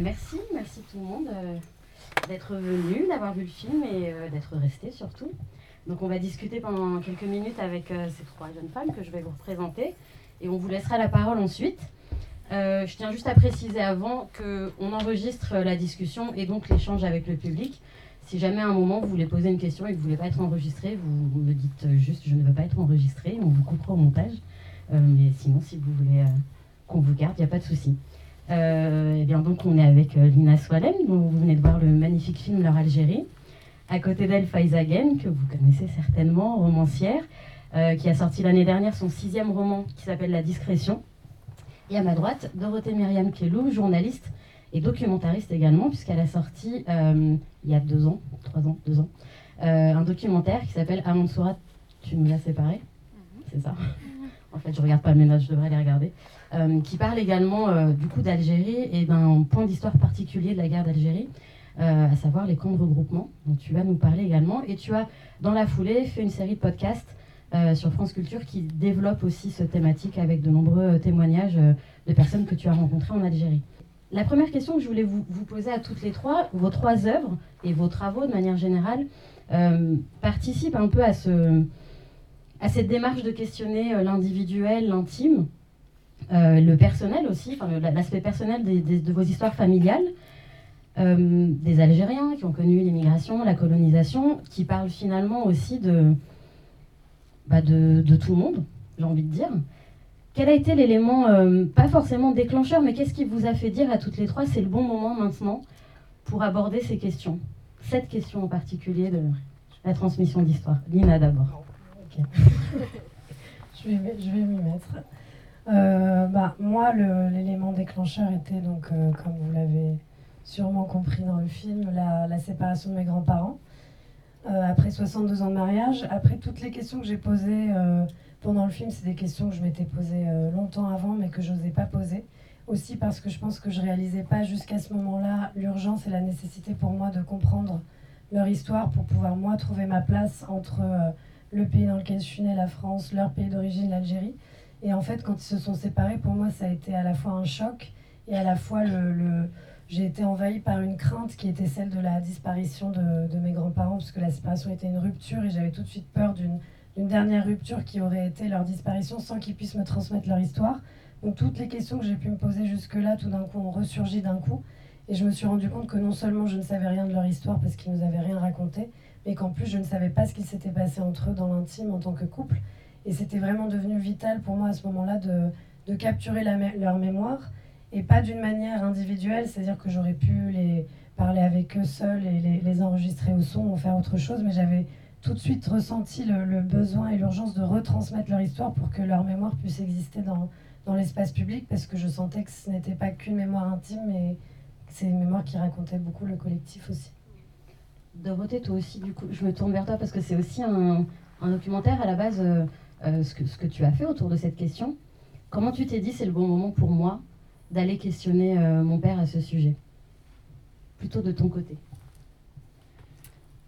ben, merci, merci tout le monde euh, d'être venu, d'avoir vu le film et euh, d'être resté surtout. Donc on va discuter pendant quelques minutes avec euh, ces trois jeunes femmes que je vais vous représenter et on vous laissera la parole ensuite. Je tiens juste à préciser avant qu'on enregistre la discussion et donc l'échange avec le public. Si jamais à un moment vous voulez poser une question et que vous ne voulez pas être enregistré, vous me dites juste je ne veux pas être enregistré, on vous coupera au montage. Mais sinon, si vous voulez qu'on vous garde, il n'y a pas de souci. Euh, et bien donc on est avec euh, Lina Swalem, dont vous venez de voir le magnifique film Leur Algérie. À côté d'elle, Faiza Gen, que vous connaissez certainement, romancière, euh, qui a sorti l'année dernière son sixième roman qui s'appelle La Discrétion. Et à ma droite, Dorothée Myriam Kelou, journaliste et documentariste également, puisqu'elle a sorti euh, il y a deux ans, trois ans, deux ans, euh, un documentaire qui s'appelle Amansoura, tu nous as séparés C'est ça? En fait, je regarde pas mes notes, je devrais les regarder. Euh, qui parle également euh, du coup d'Algérie et d'un point d'histoire particulier de la guerre d'Algérie, euh, à savoir les camps de regroupement, dont tu vas nous parler également. Et tu as, dans la foulée, fait une série de podcasts sur France Culture qui développe aussi cette thématique avec de nombreux témoignages de personnes que tu as rencontrées en Algérie. La première question que je voulais vous, poser à toutes les trois, vos trois œuvres et vos travaux de manière générale participent un peu à, ce, cette démarche de questionner l'individuel, l'intime, le personnel aussi, l'aspect personnel de vos histoires familiales, euh, des Algériens qui ont connu l'immigration, la colonisation, qui parlent finalement aussi de, bah, de, de tout le monde, j'ai envie de dire. Quel a été l'élément, euh, pas forcément déclencheur, mais qu'est-ce qui vous a fait dire à toutes les trois, c'est le bon moment maintenant pour aborder ces questions Cette question en particulier de la transmission d'histoire? Lina d'abord. Ok. Je vais, je vais m'y mettre. Euh, bah, moi, l'élément déclencheur était donc, euh, comme vous l'avez sûrement compris dans le film, la, séparation de mes grands-parents. Euh, après 62 ans de mariage, après toutes les questions que j'ai posées euh, pendant le film, c'est des questions que je m'étais posées longtemps avant, mais que je n'osais pas poser. Aussi parce que je pense que je réalisais pas jusqu'à ce moment-là l'urgence et la nécessité pour moi de comprendre leur histoire pour pouvoir moi trouver ma place entre le pays dans lequel je suis née, la France, leur pays d'origine, l'Algérie. Et en fait, quand ils se sont séparés, pour moi, ça a été à la fois un choc et à la fois le. le- j'ai été envahie par une crainte qui était celle de la disparition de, de mes grands-parents, parce que la séparation était une rupture et j'avais tout de suite peur d'une dernière rupture qui aurait été leur disparition sans qu'ils puissent me transmettre leur histoire. Donc toutes les questions que j'ai pu me poser jusque-là, tout d'un coup, ont ressurgi d'un coup. Et je me suis rendu compte que non seulement je ne savais rien de leur histoire parce qu'ils nous avaient rien raconté, mais qu'en plus je ne savais pas ce qui s'était passé entre eux dans l'intime en tant que couple. Et c'était vraiment devenu vital pour moi à ce moment-là de, de capturer leur mémoire, et pas d'une manière individuelle, c'est-à-dire que j'aurais pu les parler avec eux seuls et les, les enregistrer au son ou faire autre chose, mais j'avais tout de suite ressenti le, besoin et l'urgence de retransmettre leur histoire pour que leur mémoire puisse exister dans, dans l'espace public, parce que je sentais que ce n'était pas qu'une mémoire intime, mais c'est une mémoire qui racontait beaucoup le collectif aussi. Dorothée, toi aussi, du coup, je me tourne vers toi parce que c'est aussi un, un documentaire à la base, euh, euh, ce, que, tu as fait autour de cette question. Comment tu t'es dit c'est le bon moment pour moi d'aller questionner euh, mon père à ce sujet? Plutôt de ton côté.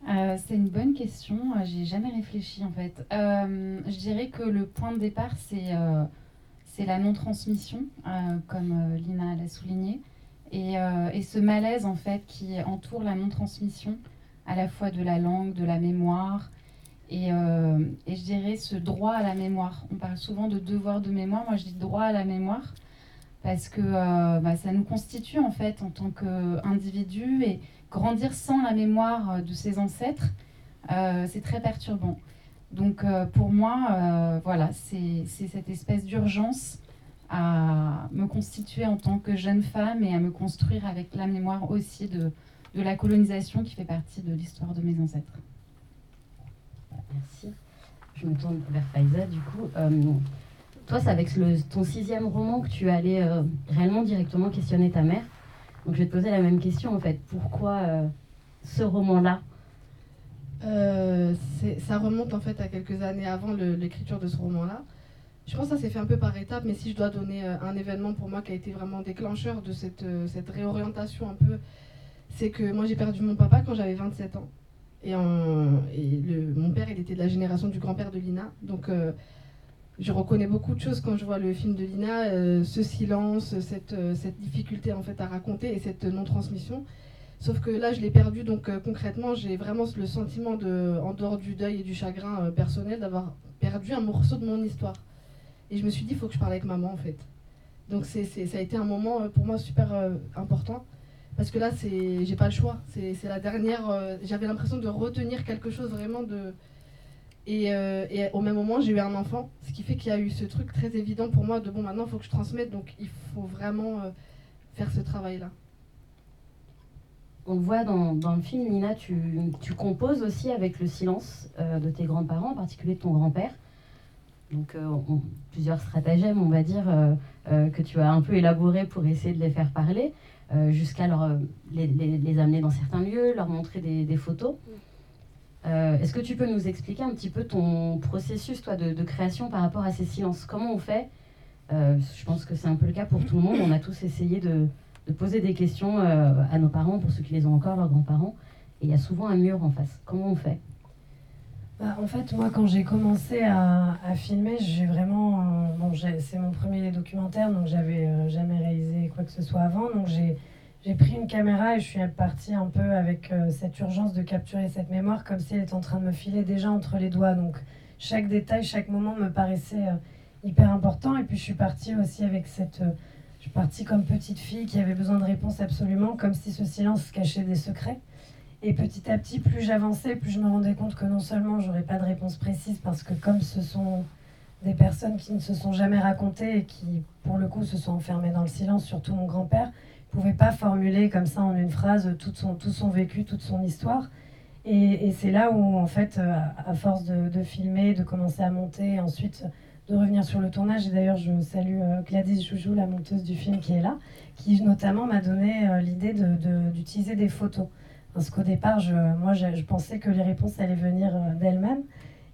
Euh, c'est une bonne question. Euh, J'y ai jamais réfléchi en fait. Je dirais que le point de départ, c'est la non-transmission, comme Lina l'a souligné, et ce malaise en fait qui entoure la non-transmission, à la fois de la langue, de la mémoire, et, euh, et je dirais ce droit à la mémoire. On parle souvent de devoir de mémoire. Moi, je dis droit à la mémoire parce que euh, bah, ça nous constitue en fait en tant qu'individu et grandir sans la mémoire euh, de ses ancêtres, c'est très perturbant. Donc pour moi, voilà, c'est cette espèce d'urgence à me constituer en tant que jeune femme et à me construire avec la mémoire aussi de la colonisation qui fait partie de l'histoire de mes ancêtres. Merci. Je me tourne vers Faiza, du coup. Euh, toi, c'est avec ton sixième roman que tu allé euh, réellement directement questionner ta mère. Donc, je vais te poser la même question, en fait. Pourquoi euh, ce roman-là? Euh, ça remonte en fait à quelques années avant l'écriture de ce roman-là. Je pense que ça s'est fait un peu par étapes, mais si je dois donner un événement pour moi qui a été vraiment déclencheur de cette réorientation un peu, c'est que moi j'ai perdu mon papa quand j'avais 27 ans. Et, mon père, il était de la génération du grand-père de Lina. Donc euh, je reconnais beaucoup de choses quand je vois le film de Lina, euh, ce silence, cette, euh, cette, difficulté en fait à raconter et cette non-transmission. Sauf que là, je l'ai perdu, donc concrètement, j'ai vraiment le sentiment, de, en dehors du deuil et du chagrin personnel, d'avoir perdu un morceau de mon histoire. Et je me suis dit, il faut que je parle avec maman en fait. Donc ça a été un moment pour moi super important. Parce que là, c'est, j'ai pas le choix. C'est, la dernière. j'avais l'impression de retenir quelque chose vraiment de, euh, et, au même moment, j'ai eu un enfant, ce qui fait qu'il y a eu ce truc très évident pour moi de bon, maintenant, il faut que je transmette, donc il faut vraiment euh, faire ce travail-là. On voit dans, dans, le film, Nina, tu, tu, composes aussi avec le silence euh, de tes grands-parents, en particulier de ton grand-père. Donc, plusieurs stratagèmes, on va dire, que tu as un peu élaborés pour essayer de les faire parler, jusqu'à les, les, les, amener dans certains lieux, leur montrer des, des photos. Euh, est-ce que tu peux nous expliquer un petit peu ton processus toi, de, création par rapport à ces silences? Comment on fait? Euh, Je pense que c'est un peu le cas pour tout le monde. On a tous essayé de, poser des questions euh, à nos parents, pour ceux qui les ont encore, leurs grands-parents. Et il y a souvent un mur en face. Comment on fait? Bah, En fait, moi, quand j'ai commencé à, filmer, j'ai vraiment. bon, c'est mon premier documentaire, donc j'avais jamais réalisé quoi que ce soit avant. Donc j'ai pris une caméra et je suis partie un peu avec euh, cette urgence de capturer cette mémoire comme si elle était en train de me filer déjà entre les doigts. Donc chaque détail, chaque moment me paraissait euh, hyper important. Et puis je suis partie aussi avec cette... Euh, je suis partie comme petite fille qui avait besoin de réponses absolument, comme si ce silence cachait des secrets. Et petit à petit, plus j'avançais, plus je me rendais compte que non seulement j'aurais pas de réponse précise, parce que comme ce sont des personnes qui ne se sont jamais racontées et qui, pour le coup, se sont enfermées dans le silence, surtout mon grand-père, pouvait pas formuler comme ça en une phrase tout son, tout son vécu, toute son histoire. Et, c'est là où, en fait, euh, à, force de, de, filmer, de commencer à monter, ensuite de revenir sur le tournage, et d'ailleurs je salue euh, Gladys Joujou, la monteuse du film qui est là, qui notamment m'a donné euh, l'idée d'utiliser de, des photos. Parce qu'au départ, je, moi, je, pensais que les réponses allaient venir d'elles-mêmes.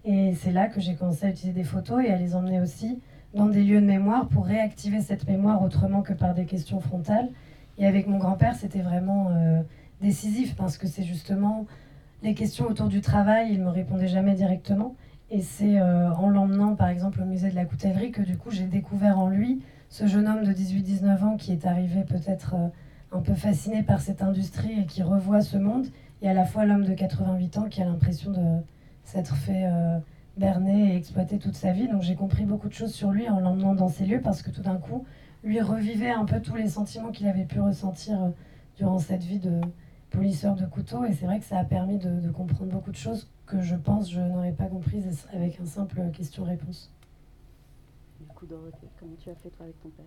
Et c'est là que j'ai commencé à utiliser des photos et à les emmener aussi dans des lieux de mémoire pour réactiver cette mémoire autrement que par des questions frontales et avec mon grand-père, c'était vraiment euh, décisif parce que c'est justement les questions autour du travail, il me répondait jamais directement. Et c'est euh, en l'emmenant par exemple au musée de la coutellerie que du coup j'ai découvert en lui ce jeune homme de 18-19 ans qui est arrivé peut-être euh, un peu fasciné par cette industrie et qui revoit ce monde, et à la fois l'homme de 88 ans qui a l'impression de s'être fait berner et exploiter toute sa vie. Donc j'ai compris beaucoup de choses sur lui en l'emmenant dans ces lieux parce que tout d'un coup, lui revivait un peu tous les sentiments qu'il avait pu ressentir euh, durant cette vie de polisseur de couteau. Et c'est vrai que ça a permis de, comprendre beaucoup de choses que je pense je n'aurais pas comprises avec un simple question-réponse. Du coup, Dorothée, comment tu as fait toi avec ton père?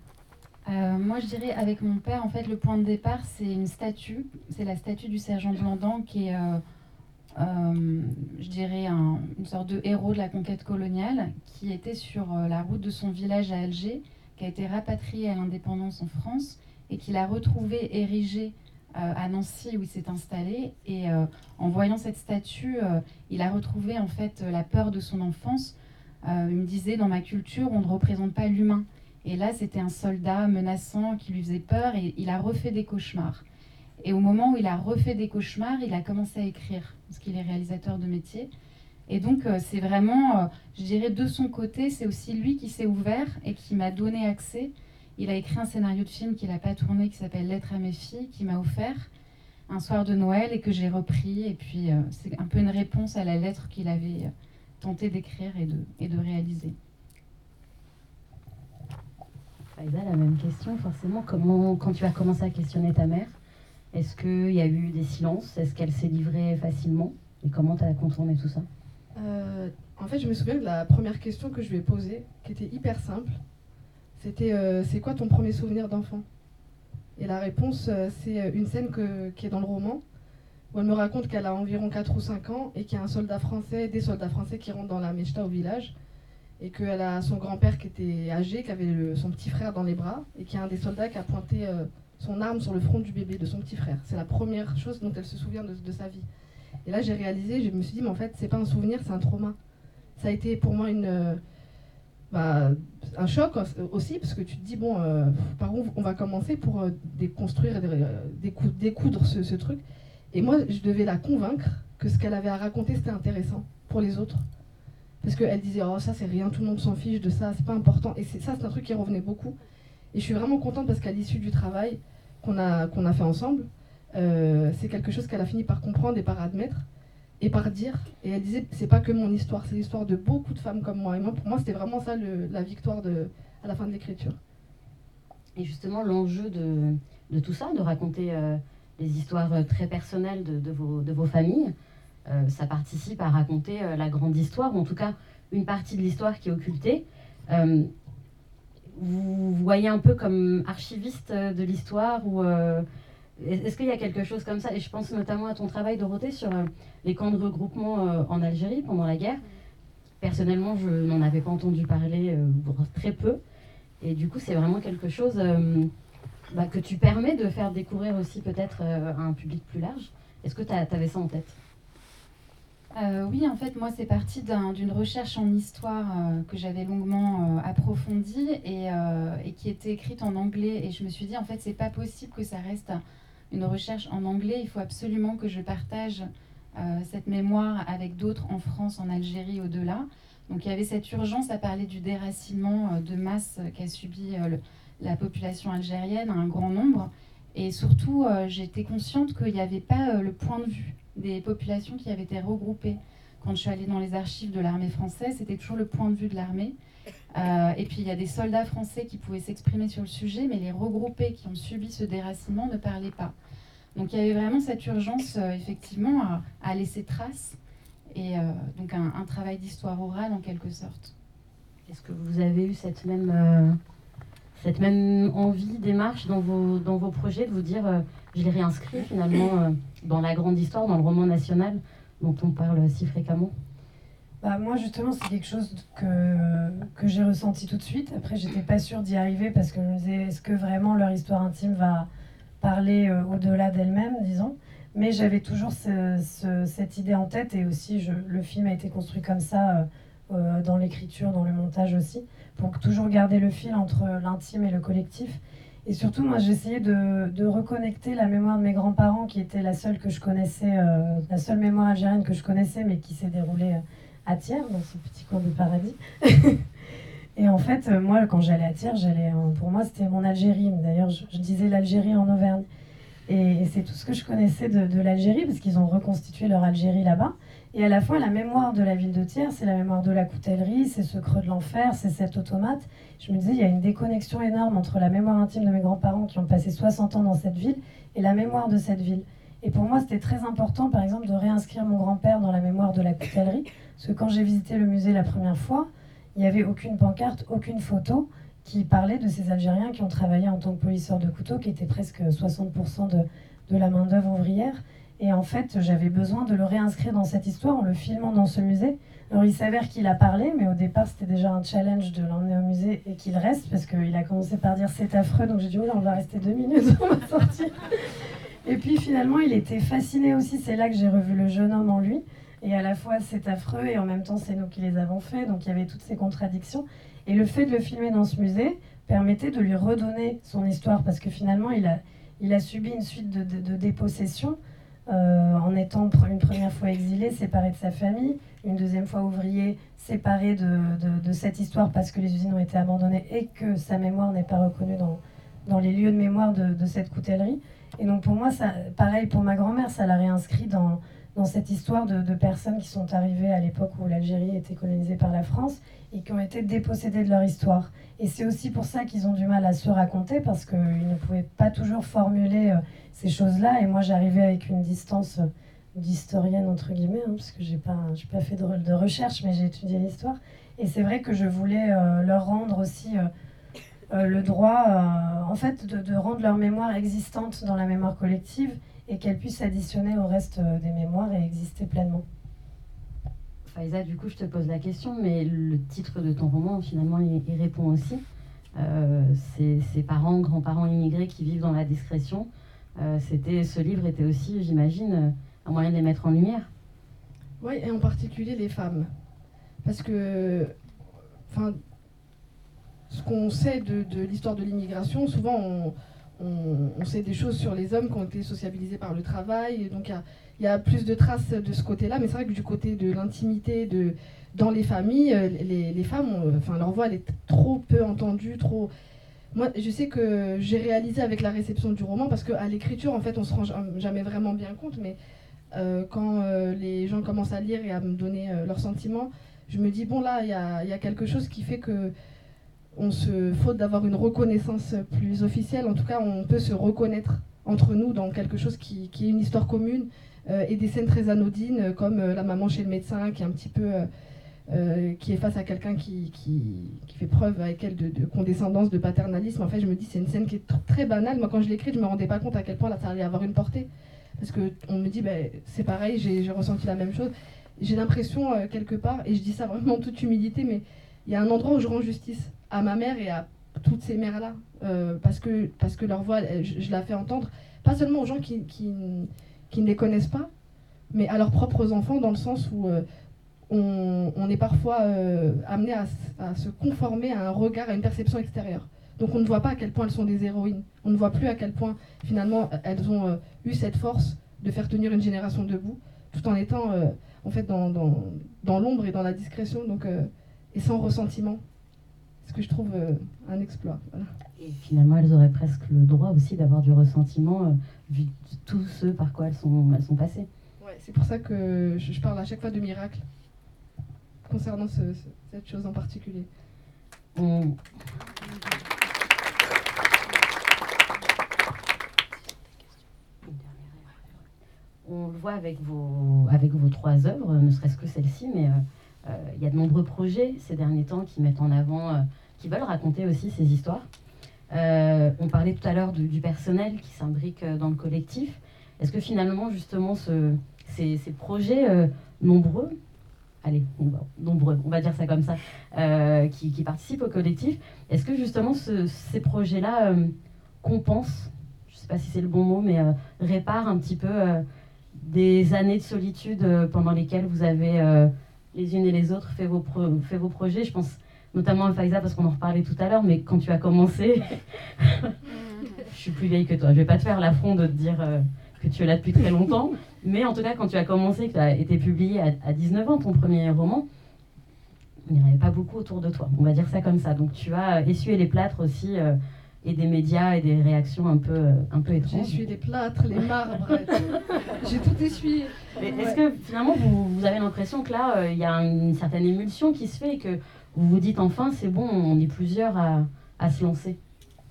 Euh, moi, je dirais avec mon père, en fait, le point de départ, c'est une statue. C'est la statue du sergent Blandan qui est, euh, je dirais, une sorte de héros de la conquête coloniale qui était sur la route de son village à Alger qui a été rapatrié à l'indépendance en France et qu'il a retrouvé érigé euh, à Nancy où il s'est installé. Et euh, en voyant cette statue, euh, il a retrouvé en fait la peur de son enfance. il me disait, dans ma culture, on ne représente pas l'humain. Et là, c'était un soldat menaçant qui lui faisait peur et il a refait des cauchemars. Et au moment où il a refait des cauchemars, il a commencé à écrire, parce qu'il est réalisateur de métier. Et donc, euh, c'est vraiment, euh, je dirais, de son côté, c'est aussi lui qui s'est ouvert et qui m'a donné accès. Il a écrit un scénario de film qu'il n'a pas tourné, qui s'appelle Lettre à mes filles, qui m'a offert un soir de Noël et que j'ai repris. Et puis, euh, c'est un peu une réponse à la lettre qu'il avait tenté d'écrire et de, et de réaliser. Faïda, la même question, forcément. Comment, quand tu as commencé à questionner ta mère, est-ce qu'il y a eu des silences? Est-ce qu'elle s'est livrée facilement? Et comment tu as contourné tout ça? Euh, en fait, je me souviens de la première question que je lui ai posée, qui était hyper simple. C'était euh, C'est quoi ton premier souvenir d'enfant? Et la réponse, euh, c'est une scène qui est dans le roman, où elle me raconte qu'elle a environ 4 ou 5 ans et qu'il y a un soldat français, des soldats français qui rentrent dans la Mechta au village, et qu'elle a son grand-père qui était âgé, qui avait son petit frère dans les bras, et qu'il y a un des soldats qui a pointé son arme sur le front du bébé, de son petit frère. C'est la première chose dont elle se souvient de sa vie. Et là, j'ai réalisé, je me suis dit, mais en fait, c'est pas un souvenir, c'est un trauma. Ça a été pour moi une, euh, bah, un choc aussi, parce que tu te dis, bon, euh, par où on va commencer pour euh, déconstruire, découdre ce, ce, truc? Et moi, je devais la convaincre que ce qu'elle avait à raconter, c'était intéressant pour les autres. Parce qu'elle disait oh ça c'est rien, tout le monde s'en fiche de ça, c'est pas important. Et ça c'est un truc qui revenait beaucoup. Et je suis vraiment contente parce qu'à l'issue du travail qu'on a, qu'on a fait ensemble, euh, c'est quelque chose qu'elle a fini par comprendre et par admettre et par dire. Et elle disait c'est pas que mon histoire, c'est l'histoire de beaucoup de femmes comme moi. Et moi pour moi c'était vraiment ça la victoire à la fin de l'écriture. Et justement l'enjeu de, tout ça, de raconter euh, les histoires très personnelles de, vos, de vos familles, euh, ça participe à raconter euh, la grande histoire, ou en tout cas une partie de l'histoire qui est occultée. Euh, vous voyez un peu comme archiviste de l'histoire ou est-ce qu'il y a quelque chose comme ça? Et je pense notamment à ton travail, Dorothée, sur les camps de regroupement en Algérie pendant la guerre. Personnellement, je n'en avais pas entendu parler très peu. Et du coup, c'est vraiment quelque chose bah, que tu permets de faire découvrir aussi peut-être à un public plus large. Est-ce que tu avais ça en tête? Euh, oui, en fait, moi, c'est parti d'une recherche en histoire euh, que j'avais longuement euh, approfondie et, qui était écrite en anglais. Et je me suis dit, en fait, c'est pas possible que ça reste une recherche en anglais. Il faut absolument que je partage cette mémoire avec d'autres en France, en Algérie, au-delà. Donc, il y avait cette urgence à parler du déracinement de masse qu'a subi la population algérienne, un grand nombre. Et surtout, j'étais consciente qu'il n'y avait pas le point de vue des populations qui avaient été regroupées. Quand je suis allée dans les archives de l'armée française, c'était toujours le point de vue de l'armée. Euh, et puis il y a des soldats français qui pouvaient s'exprimer sur le sujet, mais les regroupés qui ont subi ce déracinement ne parlaient pas. Donc il y avait vraiment cette urgence, euh, effectivement, à, laisser trace, et euh, donc un, travail d'histoire orale en quelque sorte. Est-ce que vous avez eu cette même, cette même envie, démarche dans vos, dans vos projets de vous dire je l'ai réinscrit finalement dans la grande histoire, dans le roman national dont on parle si fréquemment bah, moi, justement, c'est quelque chose que, que j'ai ressenti tout de suite. Après, j'étais pas sûre d'y arriver parce que je me disais, est-ce que vraiment leur histoire intime va parler euh, au-delà d'elle-même, disons Mais j'avais toujours cette idée en tête et aussi, le film a été construit comme ça euh, dans l'écriture, dans le montage aussi, pour toujours garder le fil entre l'intime et le collectif. Et surtout, moi, j'essayais de, de, reconnecter la mémoire de mes grands-parents, qui était la seule que je connaissais, euh, la seule mémoire algérienne que je connaissais, mais qui s'est déroulée euh, à Thiers, dans ce petit coin de paradis. et en fait, euh, moi, quand j'allais à Thiers, j'allais, pour moi, c'était mon Algérie. D'ailleurs, je, disais l'Algérie en Auvergne. Et, c'est tout ce que je connaissais de l'Algérie, parce qu'ils ont reconstitué leur Algérie là-bas. Et à la fois, la mémoire de la ville de Thiers, c'est la mémoire de la coutellerie, c'est ce creux de l'enfer, c'est cet automate. Je me disais, il y a une déconnexion énorme entre la mémoire intime de mes grands-parents qui ont passé 60 ans dans cette ville et la mémoire de cette ville. Et pour moi, c'était très important, par exemple, de réinscrire mon grand-père dans la mémoire de la coutellerie. Parce que quand j'ai visité le musée la première fois, il n'y avait aucune pancarte, aucune photo qui parlait de ces Algériens qui ont travaillé en tant que polisseurs de couteaux, qui étaient presque 60% de, de la main-d'œuvre ouvrière. Et en fait, j'avais besoin de le réinscrire dans cette histoire en le filmant dans ce musée. Alors il s'avère qu'il a parlé, mais au départ c'était déjà un challenge de l'emmener au musée et qu'il reste, parce qu'il a commencé par dire c'est affreux, donc j'ai dit oui, on va rester deux minutes, on va sortir. Et puis finalement il était fasciné aussi, c'est là que j'ai revu le jeune homme en lui. Et à la fois c'est affreux et en même temps c'est nous qui les avons fait, donc il y avait toutes ces contradictions. Et le fait de le filmer dans ce musée permettait de lui redonner son histoire, parce que finalement il a, subi une suite de dépossessions euh, en étant une première fois exilé, séparé de sa famille, une deuxième fois ouvrier, séparé de, cette histoire parce que les usines ont été abandonnées et que sa mémoire n'est pas reconnue dans, dans les lieux de mémoire de, cette coutellerie. Et donc pour moi, ça, pareil pour ma grand-mère, ça l'a réinscrit dans, dans cette histoire de, personnes qui sont arrivées à l'époque où l'Algérie était colonisée par la France et qui ont été dépossédées de leur histoire. Et c'est aussi pour ça qu'ils ont du mal à se raconter parce qu'ils ne pouvaient pas toujours formuler euh, ces choses-là. Et moi, j'arrivais avec une distance euh, d'historienne, entre guillemets, hein, parce que je n'ai pas, pas fait de, recherche, mais j'ai étudié l'histoire. Et c'est vrai que je voulais euh, leur rendre aussi le droit, en fait, de, rendre leur mémoire existante dans la mémoire collective et qu'elle puisse additionner au reste des mémoires et exister pleinement. Faiza, du coup, je te pose la question, mais le titre de ton roman, finalement, il, il répond aussi. Euh, ces parents, grands-parents immigrés qui vivent dans la discrétion, euh, c'était, ce livre était aussi, j'imagine, euh, un moyen de les mettre en lumière. Oui, et en particulier les femmes. Parce que, enfin, ce qu'on sait de, l'histoire de l'immigration, souvent on, sait des choses sur les hommes qui ont été sociabilisés par le travail. donc il y, a plus de traces de ce côté-là, mais c'est vrai que du côté de l'intimité, de dans les familles, euh, les, femmes, enfin leur voix elle est trop peu entendue, trop. Moi, je sais que j'ai réalisé avec la réception du roman, parce qu'à l'écriture, en fait, on se rend jamais vraiment bien compte, mais euh, quand euh, les gens commencent à lire et à me donner leurs sentiments, je me dis, bon, là, il y a, y a, quelque chose qui fait que on se faute d'avoir une reconnaissance plus officielle. En tout cas, on peut se reconnaître entre nous dans quelque chose qui, est une histoire commune euh, et des scènes très anodines euh, comme euh, la maman chez le médecin qui est un petit peu qui est face à quelqu'un qui, qui, fait preuve avec elle de, condescendance, de paternalisme. En fait, je me dis c'est une scène qui est très banale. Moi, quand je l'ai écrite, je me rendais pas compte à quel point là, ça allait avoir une portée. Parce que on me dit, ben, c'est pareil, j'ai ressenti la même chose. J'ai l'impression, quelque part, et je dis ça vraiment en toute humilité, mais il y a un endroit où je rends justice à ma mère et à toutes ces mères-là, euh, parce, que, parce que leur voix, je, la fais entendre, pas seulement aux gens qui, qui, qui, ne les connaissent pas, mais à leurs propres enfants, dans le sens où euh, on, on, est parfois euh, amené à, à, se conformer à un regard, à une perception extérieure. Donc on ne voit pas à quel point elles sont des héroïnes. On ne voit plus à quel point, finalement, elles ont eu cette force de faire tenir une génération debout, tout en étant, en fait, dans, dans, dans l'ombre et dans la discrétion, donc, et sans ressentiment ce que je trouve euh, un exploit. Et finalement, elles auraient presque le droit aussi d'avoir du ressentiment euh, vu tous ceux par quoi elles sont, elles sont passées. Ouais, c'est pour ça que je, parle à chaque fois de miracle concernant cette chose en particulier. On... On le voit avec vos, avec vos trois œuvres, ne serait-ce que celle-ci, mais euh, il y a de nombreux projets ces derniers temps qui mettent en avant qui veulent raconter aussi ces histoires. Euh, on parlait tout à l'heure du, personnel qui s'imbrique euh, dans le collectif. Est-ce que finalement, justement, ce, ces, projets euh, nombreux, allez, nombreux, on va dire ça comme ça, qui, participent au collectif, est-ce que justement ces projets-là compensent, je ne sais pas si c'est le bon mot, mais réparent un petit peu des années de solitude pendant lesquelles vous avez les unes et les autres fait vos, fait vos projets Je pense notamment à Faiza parce qu'on en reparlait tout à l'heure, mais quand tu as commencé, je suis plus vieille que toi, je vais pas te faire l'affront de te dire euh, que tu es là depuis très longtemps, mais en tout cas quand tu as commencé, que tu as été publié à, 19 ans ton premier roman, il n'y avait pas beaucoup autour de toi, on va dire ça comme ça. Donc tu as essuyé les plâtres aussi. Euh, et des médias et des réactions un peu, euh, un peu étranges. J'ai essuyé les plâtres, les marbres, j'ai tout essuyé. Est-ce que finalement vous, vous avez l'impression que là, il y a une certaine émulsion qui se fait et que vous vous dites enfin, c'est bon, on est plusieurs à, à se lancer?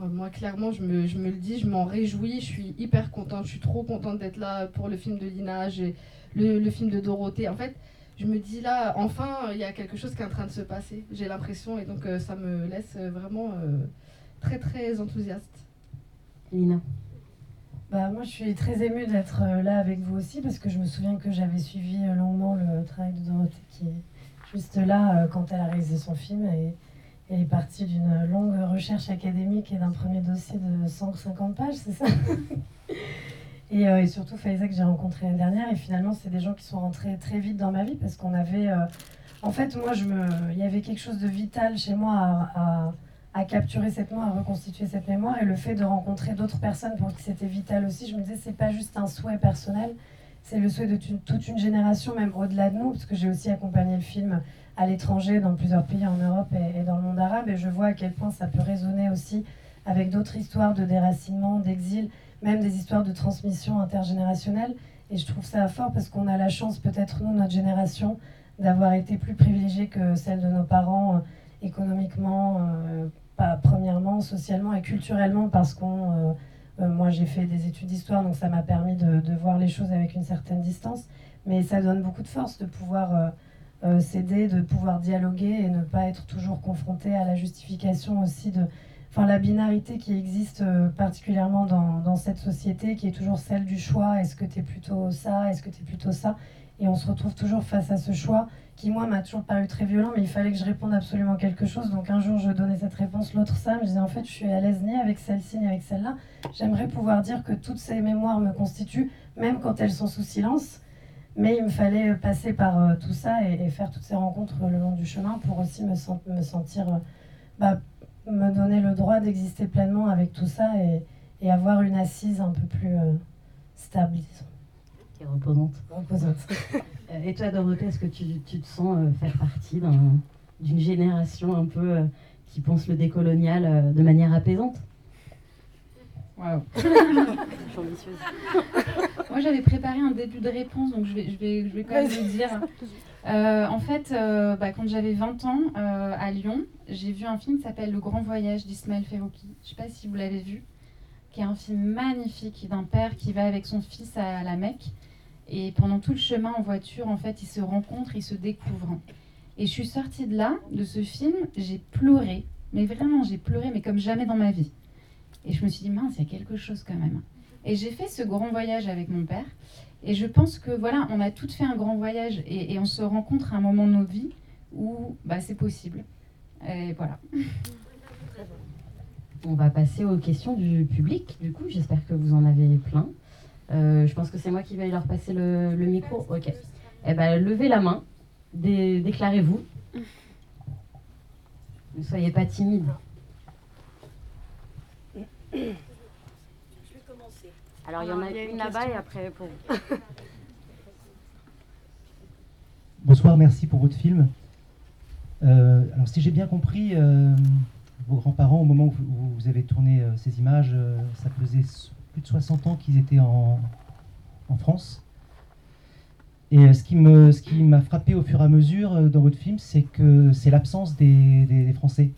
Euh, moi, clairement, je me, je me, le dis, je m'en réjouis, je suis hyper contente, je suis trop contente d'être là pour le film de Lina, et le, le, film de Dorothée. En fait, je me dis là, enfin, il y a quelque chose qui est en train de se passer, j'ai l'impression, et donc euh, ça me laisse vraiment euh, très, très enthousiaste. Lina bah, moi, je suis très émue d'être là avec vous aussi, parce que je me souviens que j'avais suivi longuement le travail de Dorothée, qui est juste là euh, quand elle a réalisé son film. Et, elle est partie d'une longue recherche académique et d'un premier dossier de 150 pages, c'est ça? Euh, et, surtout Faiza que j'ai rencontré l'année dernière. Et finalement, c'est des gens qui sont rentrés très vite dans ma vie parce qu'on avait. Euh, en fait, moi, je me, il y avait quelque chose de vital chez moi à, à, capturer cette mémoire, à reconstituer cette mémoire. Et le fait de rencontrer d'autres personnes pour qui c'était vital aussi, je me disais, c'est pas juste un souhait personnel, c'est le souhait de toute une génération, même au-delà de nous, parce que j'ai aussi accompagné le film à l'étranger, dans plusieurs pays en Europe et, dans le monde arabe, et je vois à quel point ça peut résonner aussi avec d'autres histoires de déracinement, d'exil, même des histoires de transmission intergénérationnelle. Et je trouve ça fort parce qu'on a la chance, peut-être nous, notre génération, d'avoir été plus privilégiés que celle de nos parents, euh, économiquement, euh, premièrement, socialement et culturellement, parce qu'on... Euh, euh, moi, j'ai fait des études d'histoire, donc ça m'a permis de, voir les choses avec une certaine distance. Mais ça donne beaucoup de force de pouvoir euh, s'aider, de pouvoir dialoguer et ne pas être toujours confronté à la justification aussi de, enfin la binarité qui existe particulièrement dans, dans, cette société, qui est toujours celle du choix. Est-ce que tu es plutôt ça? Est-ce que tu es plutôt ça? Et on se retrouve toujours face à ce choix qui, moi, m'a toujours paru très violent, mais il fallait que je réponde absolument quelque chose. Donc un jour, je donnais cette réponse, l'autre ça. Je disais, en fait, je suis à l'aise ni avec celle-ci, ni avec celle-là. J'aimerais pouvoir dire que toutes ces mémoires me constituent, même quand elles sont sous silence. Mais il me fallait passer par euh, tout ça et, faire toutes ces rencontres le long du chemin pour aussi me, sentir, euh, bah, me donner le droit d'exister pleinement avec tout ça et, avoir une assise un peu plus stable, disons. Qui est reposante. Reposante. et toi, Dorothée, est-ce que tu, tu, te sens faire partie d'une génération un peu qui pense le décolonial de manière apaisante? Waouh Moi, j'avais préparé un début de réponse, donc je vais, je vais, je vais quand même le dire. Euh, en fait, euh, bah, quand j'avais 20 ans euh, à Lyon, j'ai vu un film qui s'appelle Le Grand Voyage d'Ismaël Ferrouki. Je ne sais pas si vous l'avez vu, qui est un film magnifique d'un père qui va avec son fils à la Mecque. Et pendant tout le chemin en voiture, en fait, ils se rencontrent, ils se découvrent. Et je suis sortie de là, de ce film, j'ai pleuré. Mais vraiment, j'ai pleuré, mais comme jamais dans ma vie. Et je me suis dit, mince, il y a quelque chose quand même. Et j'ai fait ce grand voyage avec mon père. Et je pense que voilà, on a toutes fait un grand voyage et, on se rencontre à un moment de nos vies où bah, c'est possible. Et voilà. On va passer aux questions du public. Du coup, j'espère que vous en avez plein. Euh, je pense que c'est moi qui vais leur passer le, micro. Ok. Eh ben, levez la main. déclarez-vous. Ne soyez pas timide. Je vais commencer. Alors, il y en a, une là-bas et après pour Bonsoir, merci pour votre film. Euh, alors, si j'ai bien compris, euh, vos grands-parents, au moment où vous, avez tourné euh, ces images, ça faisait de 60 ans qu'ils étaient en, en, France. Et ce qui me, ce qui m'a frappé au fur et à mesure dans votre film, c'est que c'est l'absence des, des, Français.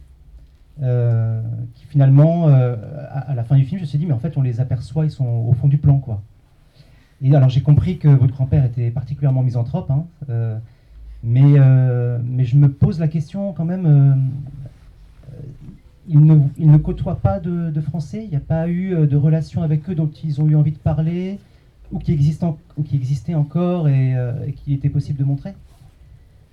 Euh, qui finalement, euh, à, la fin du film, je me suis dit, mais en fait, on les aperçoit, ils sont au fond du plan, quoi. Et alors, j'ai compris que votre grand-père était particulièrement misanthrope, hein, euh, mais, mais je me pose la question quand même. Il ne, il ne côtoie pas de, Français, il n'y a pas eu de relation avec eux dont ils ont eu envie de parler, ou qui, existent existaient encore et, et qui était possible de montrer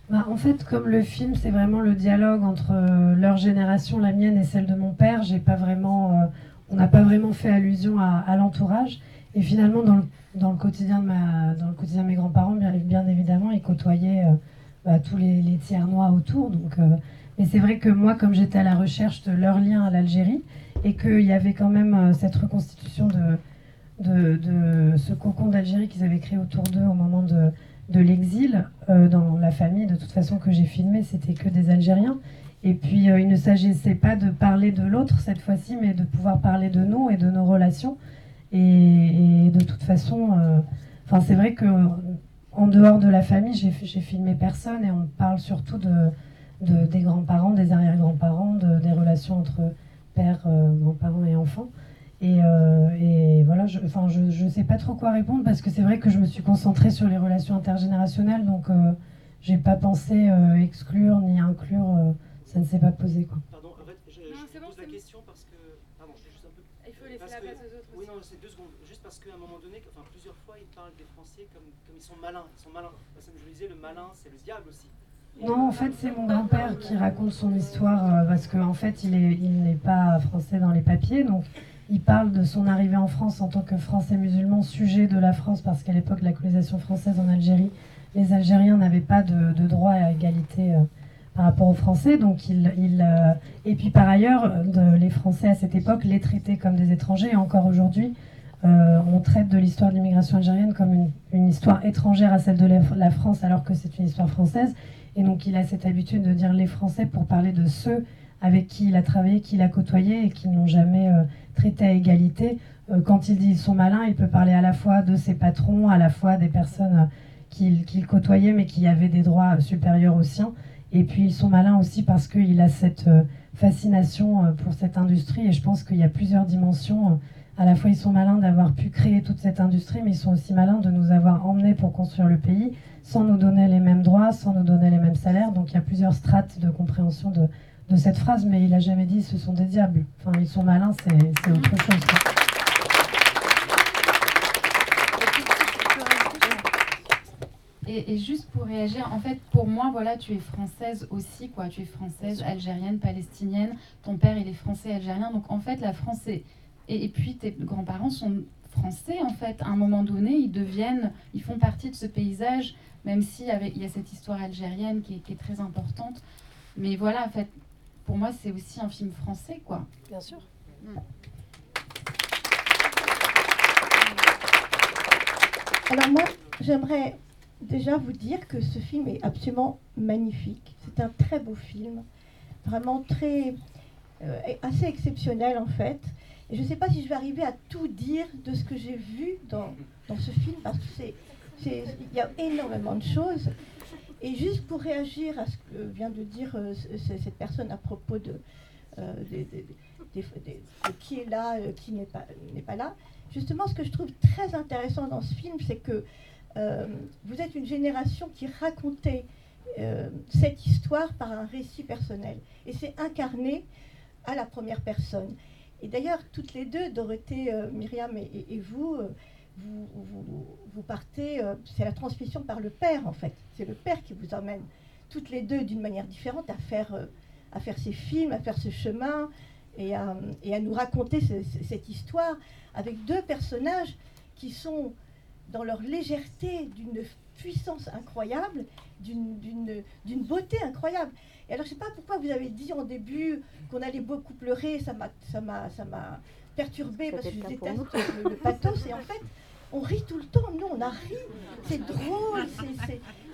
bah, en fait, comme le film, c'est vraiment le dialogue entre euh, leur génération, la mienne et celle de mon père, j'ai pas vraiment, euh, on n'a pas vraiment fait allusion à, l'entourage. Et finalement, dans le, quotidien de mes grands-parents, bien, évidemment, ils côtoyaient euh, bah, tous les, les tiers-nois autour. Donc, mais c'est vrai que moi, comme j'étais à la recherche de leur lien à l'Algérie, et qu'il y avait quand même cette reconstitution de, ce cocon d'Algérie qu'ils avaient créé autour d'eux au moment de l'exil euh, dans la famille, de toute façon, que j'ai filmé, c'était que des Algériens. Et puis, euh, il ne s'agissait pas de parler de l'autre cette fois-ci, mais de pouvoir parler de nous et de nos relations. Et, de toute façon, euh, c'est vrai que en dehors de la famille, j'ai filmé personne et on parle surtout de, des grands-parents, des arrière-grands-parents, des relations entre père, grands-parents et enfants. Euh, et, voilà, je ne je, sais pas trop quoi répondre parce que c'est vrai que je me suis concentrée sur les relations intergénérationnelles, donc euh, j'ai pas pensé euh, exclure ni inclure, ça ne s'est pas posé. Quoi. Pardon, en fait, je, je pose la question parce que. Pardon, je juste un peu. Il faut laisser la place aux autres. Oui, non, c'est deux secondes. Juste parce qu'à un moment donné, enfin, plusieurs fois, ils parlent des Français comme, comme ils sont malins. Ils sont malins. Parce que je disais, le malin, c'est le diable aussi. Non, en fait, c'est mon grand-père qui raconte son histoire parce qu'en en fait, il n'est il pas français dans les papiers. Donc, il parle de son arrivée en France en tant que Français musulman, sujet de la France, parce qu'à l'époque de la colonisation française en Algérie, les Algériens n'avaient pas de, droit à égalité euh, par rapport aux Français. Donc il, euh, et puis par ailleurs, les Français à cette époque les traitaient comme des étrangers. Et encore aujourd'hui, euh, on traite de l'histoire de l'immigration algérienne comme une, une, histoire étrangère à celle de la France, alors que c'est une histoire française. Et donc il a cette habitude de dire les Français pour parler de ceux avec qui il a travaillé, qui il a côtoyé et qui n'ont jamais traité à égalité. Euh, quand il dit ils sont malins, il peut parler à la fois de ses patrons, à la fois des personnes euh, qu'il côtoyait mais qui avaient des droits supérieurs aux siens. Et puis ils sont malins aussi parce qu'il a cette euh, fascination pour cette industrie et je pense qu'il y a plusieurs dimensions. À la fois ils sont malins d'avoir pu créer toute cette industrie mais ils sont aussi malins de nous avoir emmenés pour construire le pays sans nous donner les mêmes droits, sans nous donner les mêmes salaires. Donc il y a plusieurs strates de compréhension de, de cette phrase, mais il a jamais dit ce sont des diables. Enfin, ils sont malins, c'est autre chose. Et, juste pour réagir, en fait, pour moi, voilà, tu es française aussi, quoi. Tu es française, algérienne, palestinienne. Ton père, il est français, algérien. Donc, en fait, la France et, puis tes grands-parents sont français en fait. À un moment donné, ils deviennent, ils font partie de ce paysage, même si il y a cette histoire algérienne qui est, très importante. Mais voilà, en fait, pour moi, c'est aussi un film français, quoi. Bien sûr. Mm. Alors moi, j'aimerais déjà vous dire que ce film est absolument magnifique. C'est un très beau film, vraiment très euh, assez exceptionnel en fait. Je ne sais pas si je vais arriver à tout dire de ce que j'ai vu dans, dans ce film, parce que c'est, il y a énormément de choses. Et juste pour réagir à ce que vient de dire euh, cette personne à propos de, euh, qui est là, euh, qui n'est pas, n'est pas là, justement ce que je trouve très intéressant dans ce film, c'est que vous êtes une génération qui racontait cette histoire par un récit personnel. Et c'est incarné à la première personne. Et d'ailleurs, toutes les deux, Dorothée, Myriam et, vous, vous, partez, euh, c'est la transmission par le père en fait. C'est le père qui vous emmène toutes les deux d'une manière différente à faire, euh, ces films, à faire ce chemin et à nous raconter cette histoire avec deux personnages qui sont dans leur légèreté d'une puissance incroyable, d'une beauté incroyable. Et alors je ne sais pas pourquoi vous avez dit en début qu'on allait beaucoup pleurer, ça m'a perturbé parce que je déteste le, le pathos et en fait on rit tout le temps. Nous, on a ri. C'est drôle,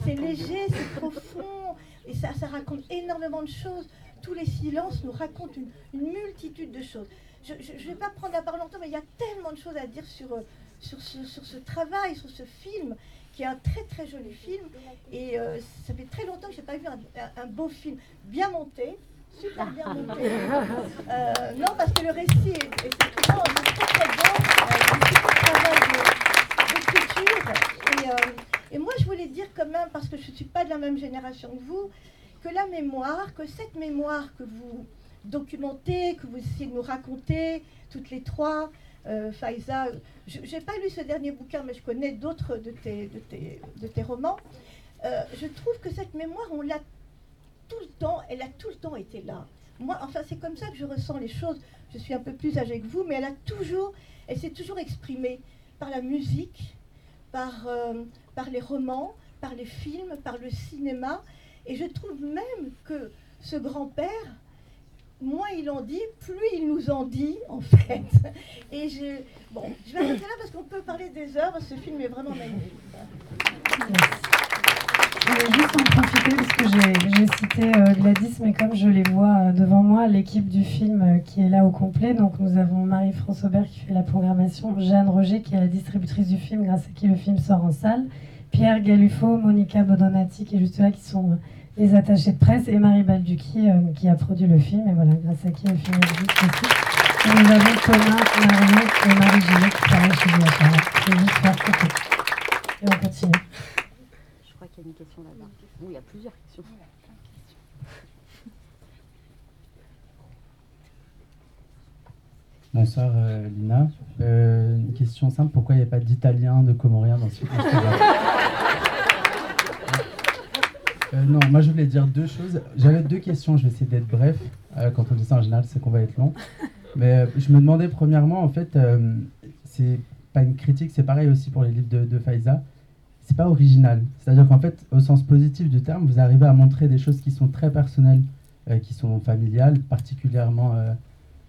c'est léger, c'est profond. Et ça, ça raconte énormément de choses. Tous les silences nous racontent une, multitude de choses. Je ne vais pas prendre la parole longtemps, mais il y a tellement de choses à dire sur, euh, sur, ce, sur ce travail, sur ce film, qui est un très très joli film. Et euh, ça fait très longtemps que je n'ai pas vu un, beau film bien monté, super bien monté. Euh, non, parce que le récit est, est, très très bon. travail euh, et, moi, je voulais dire quand même, parce que je ne suis pas de la même génération que vous, que la mémoire, que cette mémoire que vous documentez, que vous essayez de nous raconter, toutes les trois, euh, Faiza, je n'ai pas lu ce dernier bouquin, mais je connais d'autres de tes, de tes, romans. Euh, je trouve que cette mémoire, on l'a tout le temps, elle a tout le temps été là. Moi, enfin, c'est comme ça que je ressens les choses. Je suis un peu plus âgée que vous, mais elle a toujours, elle s'est toujours exprimée par la musique, par, euh, par les romans, par les films, par le cinéma. Et je trouve même que ce grand-père, moins il en dit, plus il nous en dit, en fait. Et je, bon, je vais arrêter là parce qu'on peut parler des heures. Ce film est vraiment magnifique. Je vais juste en profiter parce que j'ai cité euh, Gladys, mais comme je les vois euh, devant moi, l'équipe du film euh, qui est là au complet. Donc nous avons Marie-France Aubert qui fait la programmation, Jeanne Roger qui est la distributrice du film, grâce à qui le film sort en salle, Pierre Galufo, Monica Bodonati qui est juste là, qui sont les attachés de presse, et Marie Balducci qui a produit le film, et voilà, grâce à qui le film existe aussi. Et nous avons Thomas, Marie et Marie Gillet qui travaillent chez lui C'est juste faire Et on continue qu'il y a une question là-bas. il y a plusieurs questions. Bonsoir euh, Lina. Euh, une question simple, pourquoi il n'y a pas d'italien, de comorien dans ce film? euh, Non, moi je voulais dire deux choses. J'avais deux questions, je vais essayer d'être bref. quand on dit ça en général, c'est qu'on va être long. Mais je me demandais premièrement, en fait, c'est pas une critique, c'est pareil aussi pour les livres de, de Faiza c'est pas original. C'est-à-dire qu'en fait, au sens positif du terme, vous arrivez à montrer des choses qui sont très personnelles, euh, qui sont familiales, particulièrement euh,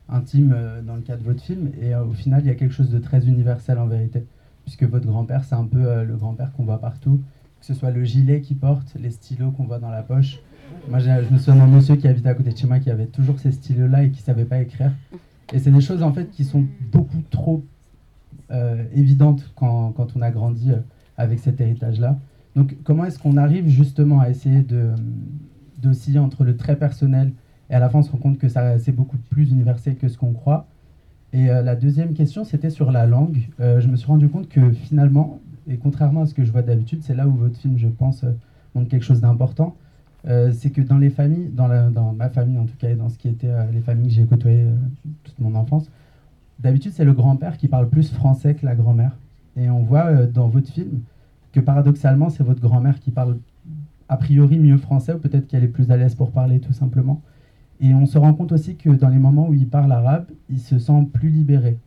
intimes euh, dans le cas de votre film. Et au final, il y a quelque chose de très universel en vérité. Puisque votre grand-père, c'est un peu le grand-père qu'on voit partout. Que ce soit le gilet qu'il porte, les stylos qu'on voit dans la poche. Moi, je me souviens d'un monsieur qui habitait à côté de chez moi qui avait toujours ces stylos-là et qui savait pas écrire. Et c'est des choses en fait qui sont beaucoup trop évidentes quand, quand, on a grandi avec cet héritage-là. Donc comment est-ce qu'on arrive justement à essayer d'osciller entre le très personnel et à la fin on se rend compte que ça c'est beaucoup plus universel que ce qu'on croit? Et euh, la deuxième question c'était sur la langue. Euh, je me suis rendu compte que finalement, et contrairement à ce que je vois d'habitude, c'est là où votre film je pense euh, montre quelque chose d'important. c'est que dans les familles, dans, ma famille en tout cas, et dans ce qui était les familles que j'ai côtoyées toute mon enfance, d'habitude c'est le grand-père qui parle plus français que la grand-mère. Et on voit euh, dans votre film que paradoxalement, c'est votre grand-mère qui parle a priori mieux français, ou peut-être qu'elle est plus à l'aise pour parler tout simplement. Et on se rend compte aussi que dans les moments où il parle arabe, il se sent plus libéré.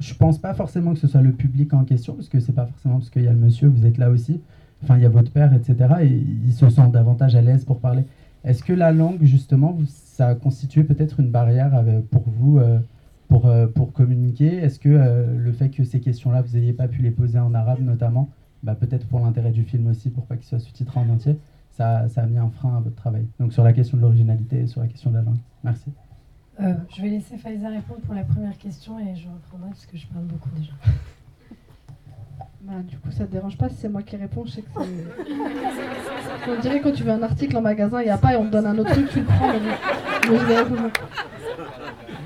Je pense pas forcément que ce soit le public en question, parce que c'est pas forcément parce qu'il y a le monsieur, vous êtes là aussi, enfin il y a votre père, etc. Et il se sent davantage à l'aise pour parler. Est-ce que la langue, justement, ça a constitué peut-être une barrière pour vous euh, pour, euh, pour communiquer? Est-ce que euh, le fait que ces questions-là, vous n'ayez pas pu les poser en arabe notamment, bah, peut-être pour l'intérêt du film aussi, pour pas qu'il soit sous-titré en entier, ça, ça, a mis un frein à votre travail? Donc sur la question de l'originalité et sur la question de la langue. Merci. Euh, je vais laisser Faiza répondre pour la première question et je reprendrai parce que je parle beaucoup déjà. Bah, du coup, ça te dérange pas si c'est moi qui réponds Je sais que c'est. on dirait quand tu veux un article en magasin, il n'y a pas et on te donne un autre truc, tu le prends.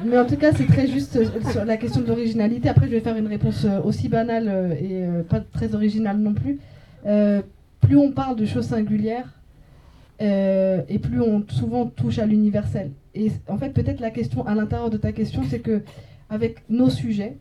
Mais, en tout cas, c'est très juste euh, sur la question de l'originalité. Après, je vais faire une réponse euh, aussi banale et pas très originale non plus. plus on parle de choses singulières, et plus on souvent touche à l'universel. Et en fait, peut-être la question à l'intérieur de ta question, c'est que avec nos sujets,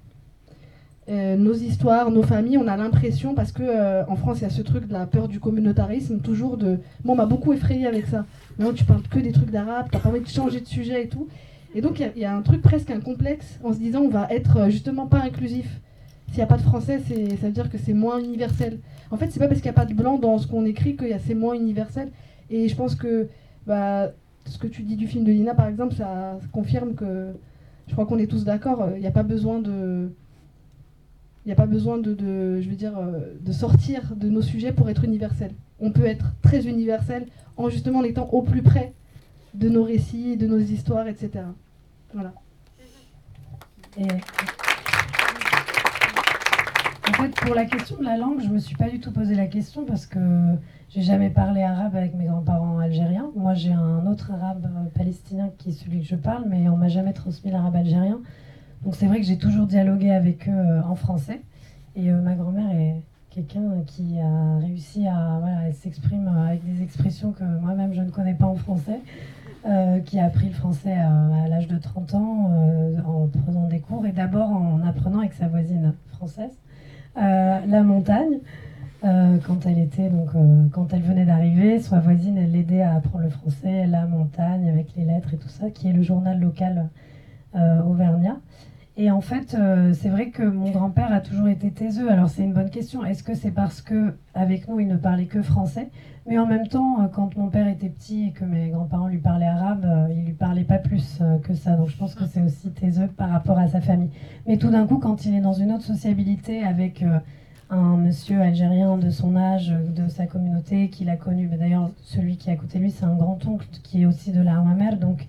euh, nos histoires, nos familles, on a l'impression, parce que euh, en France, il y a ce truc de la peur du communautarisme, toujours de. Moi, on m'a beaucoup effrayé avec ça. Maintenant, tu parles que des trucs d'arabe, t'as pas envie de changer de sujet et tout. Et donc, il y, a un truc presque un complexe en se disant, on va être euh, justement pas inclusif. S'il n'y a pas de français, ça veut dire que c'est moins universel. En fait, c'est pas parce qu'il n'y a pas de blanc dans ce qu'on écrit que c'est moins universel. Et je pense que bah, ce que tu dis du film de Lina, par exemple, ça confirme que je crois qu'on est tous d'accord. Il n'y a pas besoin de, il n'y a pas besoin de, je veux dire, euh, de sortir de nos sujets pour être universel. On peut être très universel en justement en étant au plus près de nos récits, de nos histoires, etc. Voilà. En fait, pour la question de la langue, je ne me suis pas du tout posé la question parce que j'ai jamais parlé arabe avec mes grands-parents algériens. Moi, j'ai un autre arabe euh, palestinien qui est celui que je parle, mais on m'a jamais transmis l'arabe algérien. Donc c'est vrai que j'ai toujours dialogué avec eux euh, en français. Et euh, ma grand-mère est quelqu'un qui a réussi à. Voilà, s'exprime avec des expressions que moi-même je ne connais pas en français. qui a appris le français à, l'âge de 30 ans en prenant des cours et d'abord en apprenant avec sa voisine française la montagne. Euh, quand elle était donc euh, quand elle venait d'arriver, sa voisine elle l'aidait à apprendre le français, la montagne avec les lettres et tout ça, qui est le journal local euh, auvergnat. Et en fait, c'est vrai que mon grand-père a toujours été taiseux. Alors c'est une bonne question. Est-ce que c'est parce que avec nous il ne parlait que français? Mais en même temps, quand mon père était petit et que mes grands-parents lui parlaient arabe, il lui parlait pas plus que ça. Donc je pense que c'est aussi taiseux par rapport à sa famille. Mais tout d'un coup, quand il est dans une autre sociabilité avec un monsieur algérien de son âge, de sa communauté, qu'il a connu. D'ailleurs, celui qui est à côté de lui, c'est un grand-oncle qui est aussi de la donc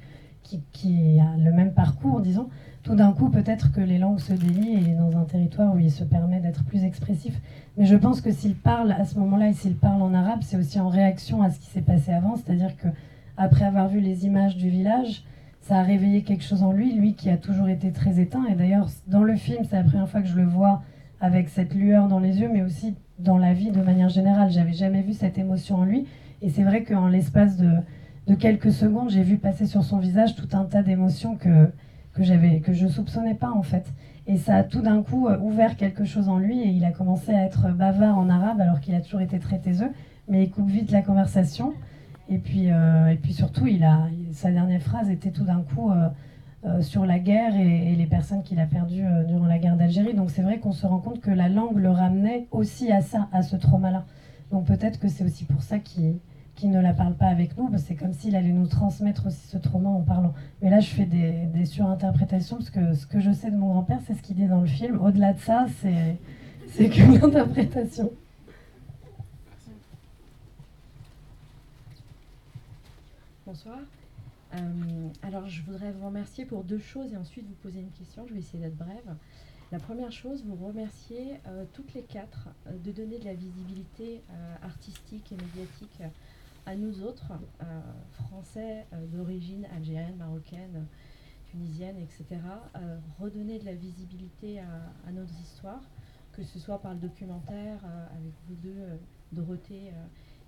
qui, a le même parcours, disons. Tout d'un coup, peut-être que les langues se délient et dans un territoire où il se permet d'être plus expressif. Mais je pense que s'il parle à ce moment-là et s'il parle en arabe, c'est aussi en réaction à ce qui s'est passé avant. C'est-à-dire que après avoir vu les images du village, ça a réveillé quelque chose en lui, lui qui a toujours été très éteint. Et d'ailleurs, dans le film, c'est la première fois que je le vois avec cette lueur dans les yeux, mais aussi dans la vie de manière générale. J'avais jamais vu cette émotion en lui. Et c'est vrai qu'en l'espace de, quelques secondes, j'ai vu passer sur son visage tout un tas d'émotions que, que, j'avais, que je soupçonnais pas en fait. Et ça a tout d'un coup euh, ouvert quelque chose en lui et il a commencé à être bavard en arabe alors qu'il a toujours été très taiseux. Mais il coupe vite la conversation. Et puis, euh, et puis surtout, il a, sa dernière phrase était tout d'un coup euh, sur la guerre et, les personnes qu'il a perdues durant la guerre d'Algérie. Donc c'est vrai qu'on se rend compte que la langue le ramenait aussi à ça, à ce trauma-là. Donc peut-être que c'est aussi pour ça qu'il ne la parle pas avec nous, c'est comme s'il allait nous transmettre aussi ce trauma en parlant. Mais là, je fais des, des surinterprétations, parce que ce que je sais de mon grand-père, c'est ce qu'il dit dans le film. Au-delà de ça, c'est qu'une interprétation. Bonsoir. Euh, alors, je voudrais vous remercier pour deux choses et ensuite vous poser une question. Je vais essayer d'être brève. La première chose, vous remercier euh, toutes les quatre euh, de donner de la visibilité artistique et médiatique à nous autres, Français d'origine algérienne, marocaine, tunisienne, etc. redonner de la visibilité à, à, nos histoires, que ce soit par le documentaire avec vous deux, Dorothée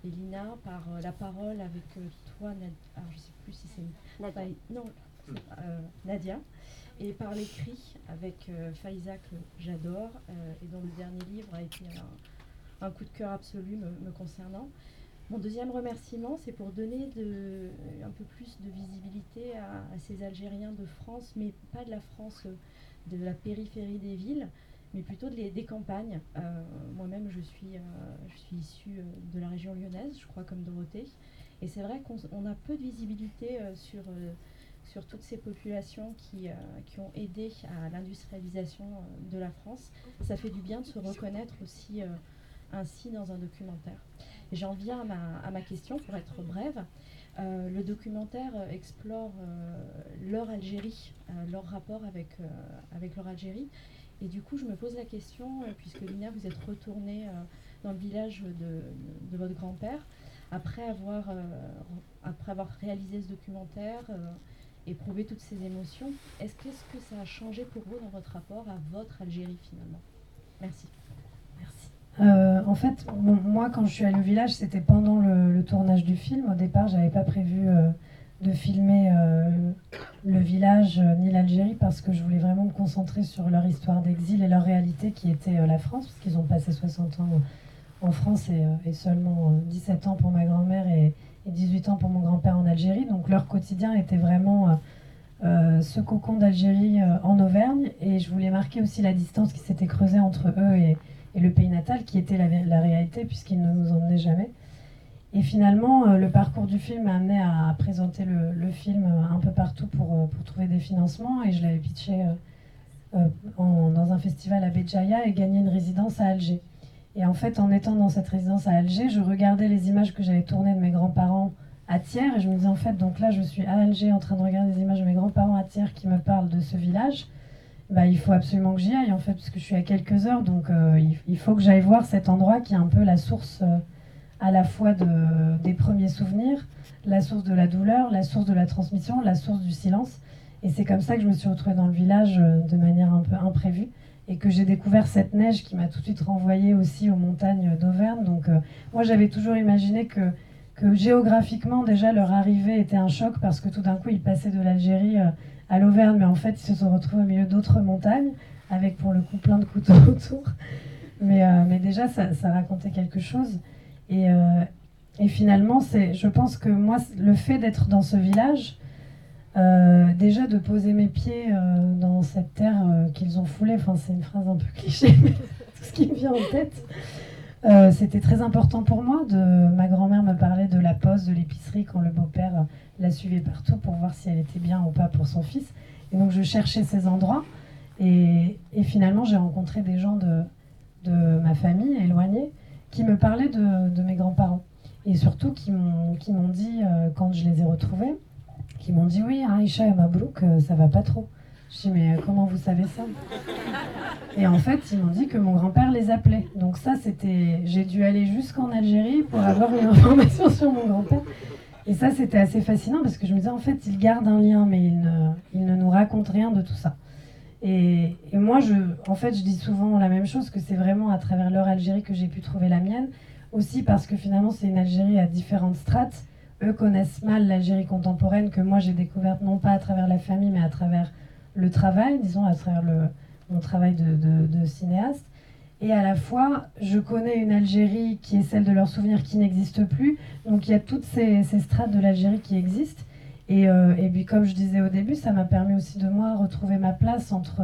Elina, par euh, la parole avec euh, toi, Nadia, alors je ne sais plus si c'est Nadia. non, euh, Nadia, et par l'écrit avec Faiza que j'adore, et dont le dernier livre a été un, coup de cœur absolu me, concernant. Mon deuxième remerciement, c'est pour donner de, un peu plus de visibilité à, ces Algériens de France, mais pas de la France de la périphérie des villes, mais plutôt des campagnes. Euh, moi-même, je suis, euh, suis issue euh, de la région lyonnaise, je crois, comme Dorothée. Et c'est vrai qu'on a peu de visibilité sur, sur toutes ces populations qui, qui ont aidé à l'industrialisation de la France. Ça fait du bien de se reconnaître aussi ainsi dans un documentaire. J'en viens à ma, question pour être brève. le documentaire explore leur Algérie, leur rapport avec, avec leur Algérie. Et du coup, je me pose la question, puisque Lina, vous êtes retournée dans le village de, de votre grand-père, après avoir, après avoir réalisé ce documentaire, éprouver toutes ces émotions. Est-ce que, que ça a changé pour vous dans votre rapport à votre Algérie finalement? Merci. Euh, en fait, moi, quand je suis allée au village, c'était pendant le, tournage du film. Au départ, j'avais pas prévu euh, de filmer euh, le village ni l'Algérie parce que je voulais vraiment me concentrer sur leur histoire d'exil et leur réalité qui était la France, parce qu'ils ont passé 60 ans en France et, seulement 17 ans pour ma grand-mère et, et 18 ans pour mon grand-père en Algérie. Donc leur quotidien était vraiment ce cocon d'Algérie en Auvergne. Et je voulais marquer aussi la distance qui s'était creusée entre eux et, le pays natal, qui était la, réalité, puisqu'ils ne nous emmenaient jamais. Et finalement, le parcours du film m'a amené à, présenter le, film un peu partout pour, pour, trouver des financements. Et je l'avais pitché dans un festival à Béjaïa et gagné une résidence à Alger. Et en fait, en étant dans cette résidence à Alger, je regardais les images que j'avais tournées de mes grands-parents à Thiers. Et je me disais, en fait, donc là, je suis à Alger en train de regarder des images de mes grands-parents à Thiers qui me parlent de ce village. Bah, il faut absolument que j'y aille, en fait, parce que je suis à quelques heures. Donc, euh, il, faut que j'aille voir cet endroit qui est un peu la source euh, à la fois de, des premiers souvenirs, la source de la douleur, la source de la transmission, la source du silence. Et c'est comme ça que je me suis retrouvée dans le village euh, de manière un peu imprévue et que j'ai découvert cette neige qui m'a tout de suite renvoyé aussi aux montagnes d'Auvergne. Donc moi j'avais toujours imaginé que, que géographiquement déjà leur arrivée était un choc parce que tout d'un coup ils passaient de l'Algérie à l'Auvergne, mais en fait ils se sont retrouvés au milieu d'autres montagnes avec pour le coup plein de couteaux autour. Mais, euh, mais déjà ça, racontait quelque chose. Et, et finalement, je pense que moi, le fait d'être dans ce village, euh, déjà de poser mes pieds euh, dans cette terre euh, qu'ils ont foulée, c'est une phrase un peu cliché, mais tout ce qui me vient en tête. C'était très important pour moi. De, ma grand-mère me parlait de la poste, de l'épicerie, quand le beau-père la suivait partout pour voir si elle était bien ou pas pour son fils. Et donc je cherchais ces endroits. Et, finalement, j'ai rencontré des gens de, ma famille éloignée qui me parlaient de, mes grands-parents. Et surtout qui m'ont dit, quand je les ai retrouvés, qui m'ont dit oui, Aïcha et Mabrouk, euh, ça va pas trop. Je dis mais euh, comment vous savez ça? Et en fait, ils m'ont dit que mon grand-père les appelait. Donc ça, c'était, j'ai dû aller jusqu'en Algérie pour avoir une information sur mon grand-père. Et ça, c'était assez fascinant parce que je me disais en fait, ils gardent un lien, mais ils ne, ils ne nous racontent rien de tout ça. Et, et, moi, je, en fait, je dis souvent la même chose que c'est vraiment à travers leur Algérie que j'ai pu trouver la mienne. Aussi parce que finalement, c'est une Algérie à différentes strates eux connaissent mal l'Algérie contemporaine que moi j'ai découverte non pas à travers la famille mais à travers le travail, disons, à travers mon travail de, cinéaste. Et à la fois, je connais une Algérie qui est celle de leurs souvenirs qui n'existe plus. Donc il y a toutes ces, strates de l'Algérie qui existent. Et, euh, et, puis comme je disais au début, ça m'a permis aussi de moi retrouver ma place entre,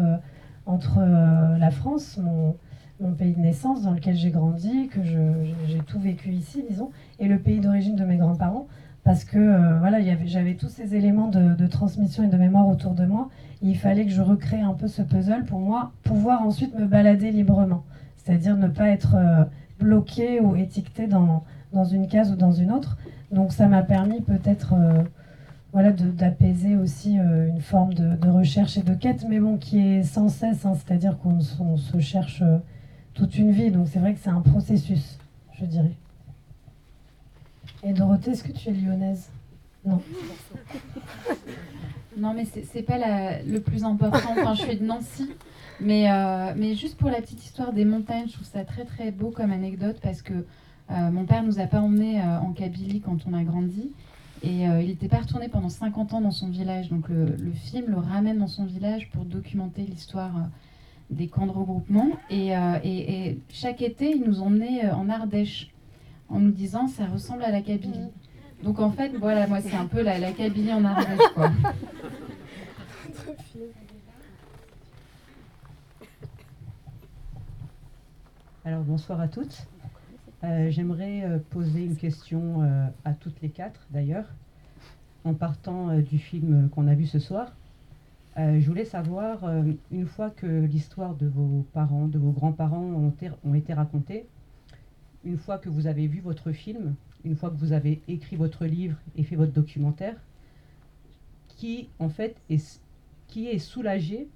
entre euh, la France, mon, mon pays de naissance dans lequel j'ai grandi, que j'ai tout vécu ici, disons, et le pays d'origine de mes grands-parents parce que euh, voilà, j'avais tous ces éléments de, transmission et de mémoire autour de moi. il fallait que je recrée un peu ce puzzle pour moi, pouvoir ensuite me balader librement. C'est-à-dire ne pas être euh, bloqué ou étiqueté dans, dans une case ou dans une autre. Donc ça m'a permis peut-être euh, voilà, d'apaiser aussi une forme de, recherche et de quête, mais bon, qui est sans cesse, hein. c'est-à-dire qu'on se cherche toute une vie. Donc c'est vrai que c'est un processus, je dirais. Et Dorothée, est-ce que tu es lyonnaise? Non. non, mais c'est pas le plus important. Enfin, je suis de Nancy. Mais, euh, mais juste pour la petite histoire des montagnes, je trouve ça très très beau comme anecdote parce que euh, mon père nous a pas emmenés euh, en Kabylie quand on a grandi. Et il n'était pas retourné pendant 50 ans dans son village. Donc le, film le ramène dans son village pour documenter l'histoire des camps de regroupement. Et, et, chaque été, il nous emmenait en Ardèche en nous disant ça ressemble à la Kabylie. Donc en fait, voilà, moi c'est un peu la, la Kabylie en Ardèche, quoi. Alors bonsoir à toutes. Euh, j'aimerais euh, poser une question euh, à toutes les quatre d'ailleurs, en partant du film qu'on a vu ce soir. je voulais savoir, une fois que l'histoire de vos parents, de vos grands-parents ont, ont, été racontées, une fois que vous avez vu votre film, une fois que vous avez écrit votre livre et fait votre documentaire, qui en fait est, qui est soulagé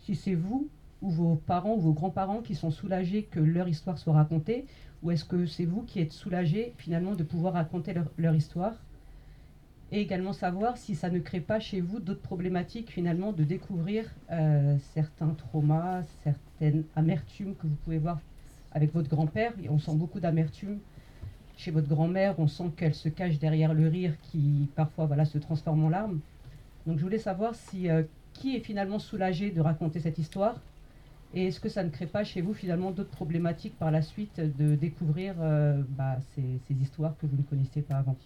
si c'est vous ou vos parents ou vos grands-parents qui sont soulagés que leur histoire soit racontée, ou est-ce que c'est vous qui êtes soulagé finalement de pouvoir raconter leur, histoire et également savoir si ça ne crée pas chez vous d'autres problématiques finalement de découvrir euh, certains traumas, certaines amertumes que vous pouvez voir avec votre grand-père. On sent beaucoup d'amertume chez votre grand-mère, on sent qu'elle se cache derrière le rire qui parfois voilà, se transforme en larmes. Donc je voulais savoir si euh, qui est finalement soulagé de raconter cette histoire et est-ce que ça ne crée pas chez vous finalement d'autres problématiques par la suite de découvrir euh, bah, ces, histoires que vous ne connaissiez pas avant?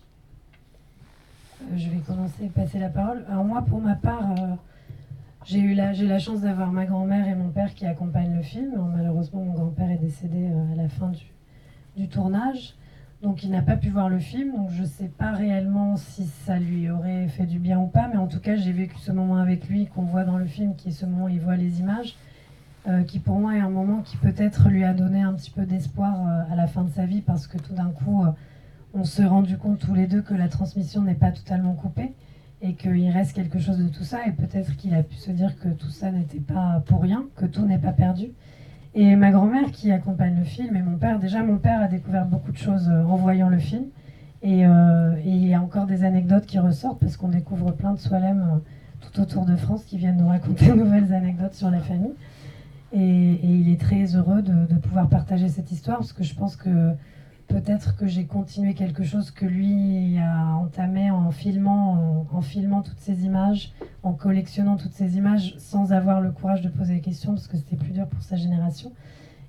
Euh, Je vais commencer à passer la parole. Alors moi, pour ma part, j'ai eu la, chance d'avoir ma grand-mère et mon père qui accompagnent le film. malheureusement, mon grand-père est décédé à la fin du, du tournage. Donc il n'a pas pu voir le film, donc je ne sais pas réellement si ça lui aurait fait du bien ou pas, mais en tout cas j'ai vécu ce moment avec lui qu'on voit dans le film, qui est ce moment où il voit les images, euh, qui pour moi est un moment qui peut-être lui a donné un petit peu d'espoir euh, à la fin de sa vie, parce que tout d'un coup euh, on s'est rendu compte tous les deux que la transmission n'est pas totalement coupée et qu'il reste quelque chose de tout ça, et peut-être qu'il a pu se dire que tout ça n'était pas pour rien, que tout n'est pas perdu. Et ma grand-mère qui accompagne le film et mon père, déjà mon père a découvert beaucoup de choses euh, en voyant le film. Euh, et, il y a encore des anecdotes qui ressortent parce qu'on découvre plein de Soalem euh, tout autour de France qui viennent nous raconter de nouvelles anecdotes sur la famille. Et, il est très heureux de, pouvoir partager cette histoire parce que je pense que peut-être que j'ai continué quelque chose que lui a entamé en filmant, en, filmant toutes ces images, en collectionnant toutes ces images sans avoir le courage de poser des questions parce que c'était plus dur pour sa génération.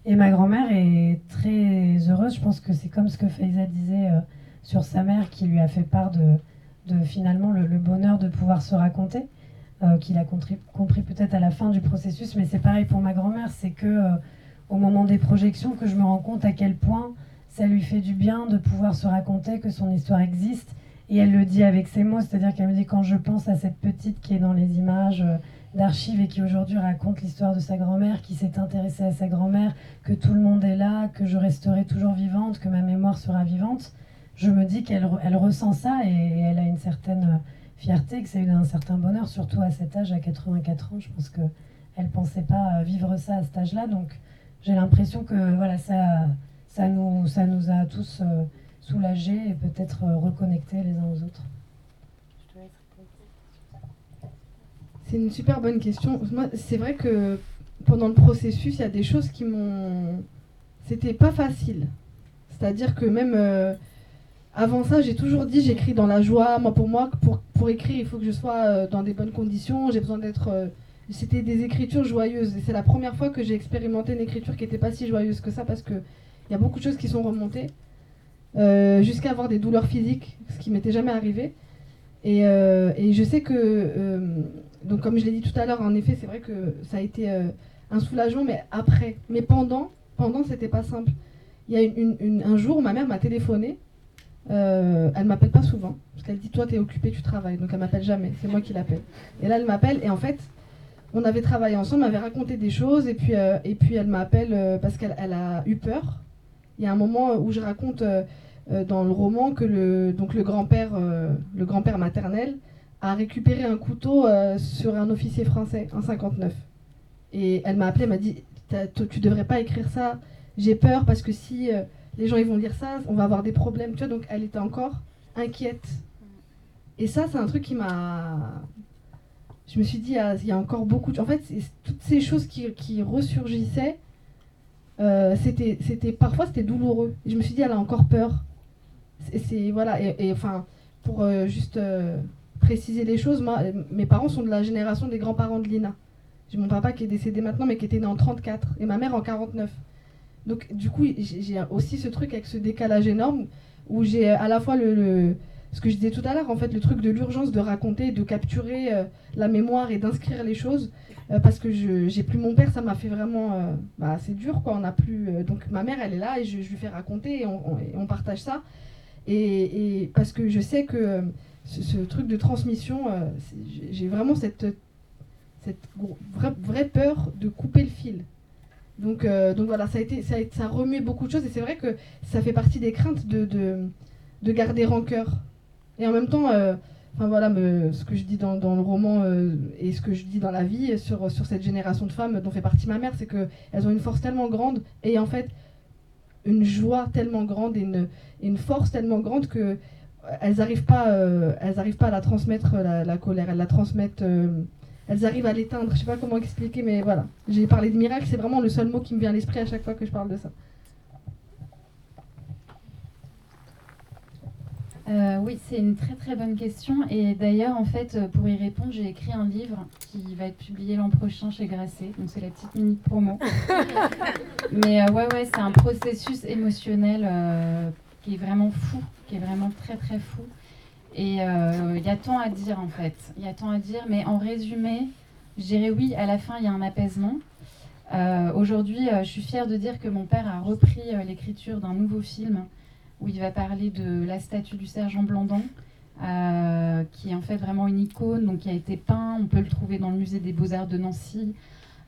Et ma grand-mère est très heureuse. Je pense que c'est comme ce que Faiza disait euh, sur sa mère qui lui a fait part de, finalement le, bonheur de pouvoir se raconter, euh, qu'il a compris, peut-être à la fin du processus. Mais c'est pareil pour ma grand-mère, c'est que euh, au moment des projections que je me rends compte à quel point ça lui fait du bien de pouvoir se raconter que son histoire existe. Et elle le dit avec ses mots, c'est-à-dire qu'elle me dit quand je pense à cette petite qui est dans les images euh, d'archives et qui aujourd'hui raconte l'histoire de sa grand-mère, qui s'est intéressée à sa grand-mère, que tout le monde est là, que je resterai toujours vivante, que ma mémoire sera vivante, je me dis qu'elle elle ressent ça et, elle a une certaine euh, fierté, que c'est un certain bonheur, surtout à cet âge, à 84 ans. Je pense qu'elle ne pensait pas euh, vivre ça à cet âge-là. Donc j'ai l'impression que voilà, ça ça nous, ça nous a tous euh, soulagés et peut-être euh, reconnectés les uns aux autres. C'est une super bonne question. Moi, c'est vrai que pendant le processus, il y a des choses qui m'ont. C'était pas facile. C'est-à-dire que même euh, avant ça, j'ai toujours dit j'écris dans la joie. Moi, pour moi, pour, pour écrire, il faut que je sois dans des bonnes conditions. J'ai besoin d'être. C'était des écritures joyeuses. Et c'est la première fois que j'ai expérimenté une écriture qui n'était pas si joyeuse que ça parce que il y a beaucoup de choses qui sont remontées, euh, jusqu'à avoir des douleurs physiques, ce qui m'était jamais arrivé. Et, euh, je sais que, euh, donc comme je l'ai dit tout à l'heure, en effet, c'est vrai que ça a été un soulagement, mais après. Mais pendant, pendant, c'était pas simple. Il y a une, un jour, ma mère m'a téléphoné. Euh, elle m'appelle pas souvent, parce qu'elle dit Toi, tu es occupée, tu travailles. Donc elle m'appelle jamais, c'est moi qui l'appelle. Et là, elle m'appelle, et en fait, on avait travaillé ensemble, elle m'avait raconté des choses, et puis, et puis elle m'appelle parce qu'elle a eu peur il y a un moment où je raconte euh, euh, dans le roman que le, donc le grand-père euh, le grand-père maternel a récupéré un couteau sur un officier français en 59. Et elle m'a appelé, elle m'a dit tu devrais pas écrire ça, j'ai peur parce que si les gens ils vont lire ça, on va avoir des problèmes, tu vois, donc elle était encore inquiète. Et ça, c'est un truc qui m'a. Je me suis dit, il y a encore beaucoup. En fait, toutes ces choses qui, qui ressurgissaient, euh, c'était, c'était parfois c'était douloureux. je me suis dit, elle a encore peur. C'est, voilà. Et, enfin, pour euh, juste euh, préciser les choses, moi, mes parents sont de la génération des grands-parents de Lina. J'ai mon papa qui est décédé maintenant, mais qui était né en 34, et ma mère en 49. Donc, du coup, j'ai aussi ce truc avec ce décalage énorme où j'ai à la fois le, ce que je disais tout à l'heure, en fait, le truc de l'urgence de raconter, de capturer la mémoire et d'inscrire les choses. Euh, parce que j'ai plus mon père, ça m'a fait vraiment euh, bah, c'est dur quoi. On a plus euh, donc ma mère elle est là et je, lui fais raconter et on, partage ça et, parce que je sais que ce, truc de transmission, j'ai vraiment cette cette vraie, peur de couper le fil. Donc, euh, donc voilà, ça a, été, ça, a, remué beaucoup de choses et c'est vrai que ça fait partie des craintes de, de, de garder rancœur. Et en même temps, euh, enfin voilà, me, ce que je dis dans, le roman euh, et ce que je dis dans la vie sur, sur cette génération de femmes dont fait partie ma mère, c'est qu'elles ont une force tellement grande et en fait une joie tellement grande et une, une force tellement grande que elles n'arrivent pas, arrivent pas à la transmettre la, colère, elles la transmettent elles arrivent à l'éteindre. Je sais pas comment expliquer, mais voilà. J'ai parlé de miracle, c'est vraiment le seul mot qui me vient à l'esprit à chaque fois que je parle de ça. Euh, oui, c'est une très très bonne question. Et d'ailleurs, en fait, pour y répondre, j'ai écrit un livre qui va être publié l'an prochain chez Grasset. Donc c'est la petite minute promo. Mais euh, ouais, ouais, c'est un processus émotionnel euh, qui est vraiment fou, qui est vraiment très très fou. Et il euh, y a tant à dire en fait. Il y a tant à dire, mais en résumé, je dirais oui, à la fin, il y a un apaisement. Euh, aujourd'hui, euh, je suis fière de dire que mon père a repris l'écriture d'un nouveau film où il va parler de la statue du sergent Blandan, qui est en fait vraiment une icône, donc qui a été peint. On peut le trouver dans le musée des beaux-arts de Nancy.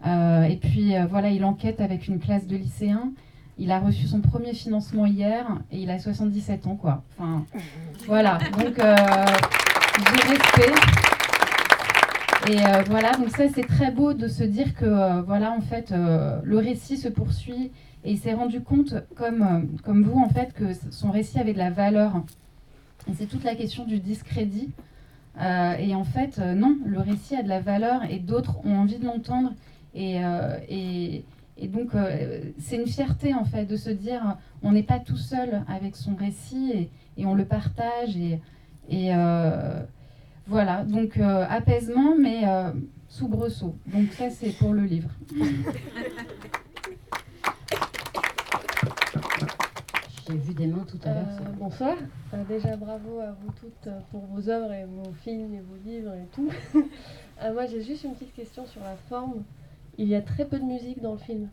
et puis voilà, il enquête avec une classe de lycéens. Il a reçu son premier financement hier et il a 77 ans, quoi. Enfin, voilà. Donc, euh, j'ai respect. Et euh, voilà, donc ça, c'est très beau de se dire que, euh, voilà, en fait, le récit se poursuit et il s'est rendu compte, comme, comme vous, en fait, que son récit avait de la valeur. C'est toute la question du discrédit. et en fait, non, le récit a de la valeur et d'autres ont envie de l'entendre. Et, et, et donc, euh, c'est une fierté, en fait, de se dire on n'est pas tout seul avec son récit et, et on le partage. Et, et euh, voilà, donc euh, apaisement, mais soubresaut. Donc, ça, c'est pour le livre. J'ai vu des mains tout à l'heure. bonsoir. déjà, bravo à vous toutes pour vos œuvres et vos films et vos livres et tout. moi, j'ai juste une petite question sur la forme. Il y a très peu de musique dans le film.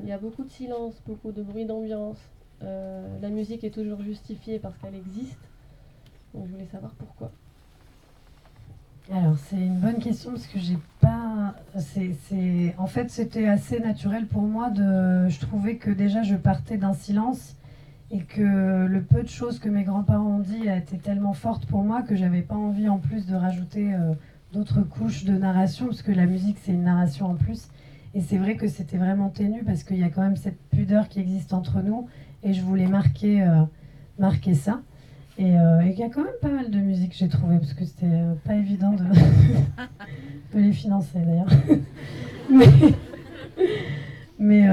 Il y a beaucoup de silence, beaucoup de bruit d'ambiance. Euh, la musique est toujours justifiée parce qu'elle existe. Donc je voulais savoir pourquoi. Alors c'est une bonne question parce que j'ai pas. C'est, en fait c'était assez naturel pour moi de. Je trouvais que déjà je partais d'un silence et que le peu de choses que mes grands-parents ont dit a été tellement forte pour moi que j'avais pas envie en plus de rajouter euh, d'autres couches de narration parce que la musique c'est une narration en plus. Et c'est vrai que c'était vraiment ténu parce qu'il y a quand même cette pudeur qui existe entre nous. Et je voulais marquer, euh, marquer ça. Euh, et il y a quand même pas mal de musique, j'ai trouvé, parce que c'était euh, pas évident de, de, les financer d'ailleurs. mais mais,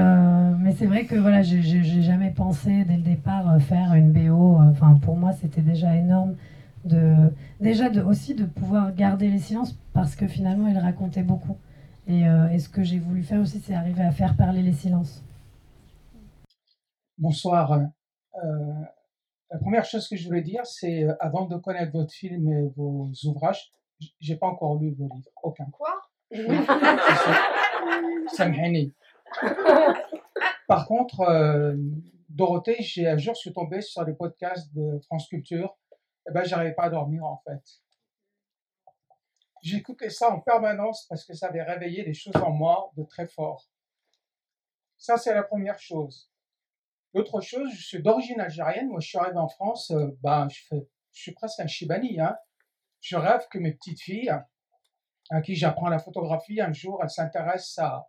mais c'est vrai que voilà, j'ai jamais pensé dès le départ faire une BO. Enfin, pour moi, c'était déjà énorme. De, déjà de, aussi de pouvoir garder les silences parce que finalement, il racontait beaucoup. Euh, et, ce que j'ai voulu faire aussi, c'est arriver à faire parler les silences. Bonsoir. Euh, la première chose que je voulais dire, c'est euh, avant de connaître votre film et vos ouvrages, j'ai pas encore lu vos livres, aucun. Quoi? Ça me Par contre, Dorothée, j'ai un jour suis tombé sur les podcasts de France Culture. Eh ben, j'arrivais pas à dormir en fait. J'écoutais ça en permanence parce que ça avait réveillé des choses en moi de très fort. Ça, c'est la première chose. L'autre chose, je suis d'origine algérienne. Moi, je suis arrivé en France, euh, ben, je, je suis presque un chibani. Hein. Je rêve que mes petites filles, à qui j'apprends la photographie, un jour, elles s'intéressent à,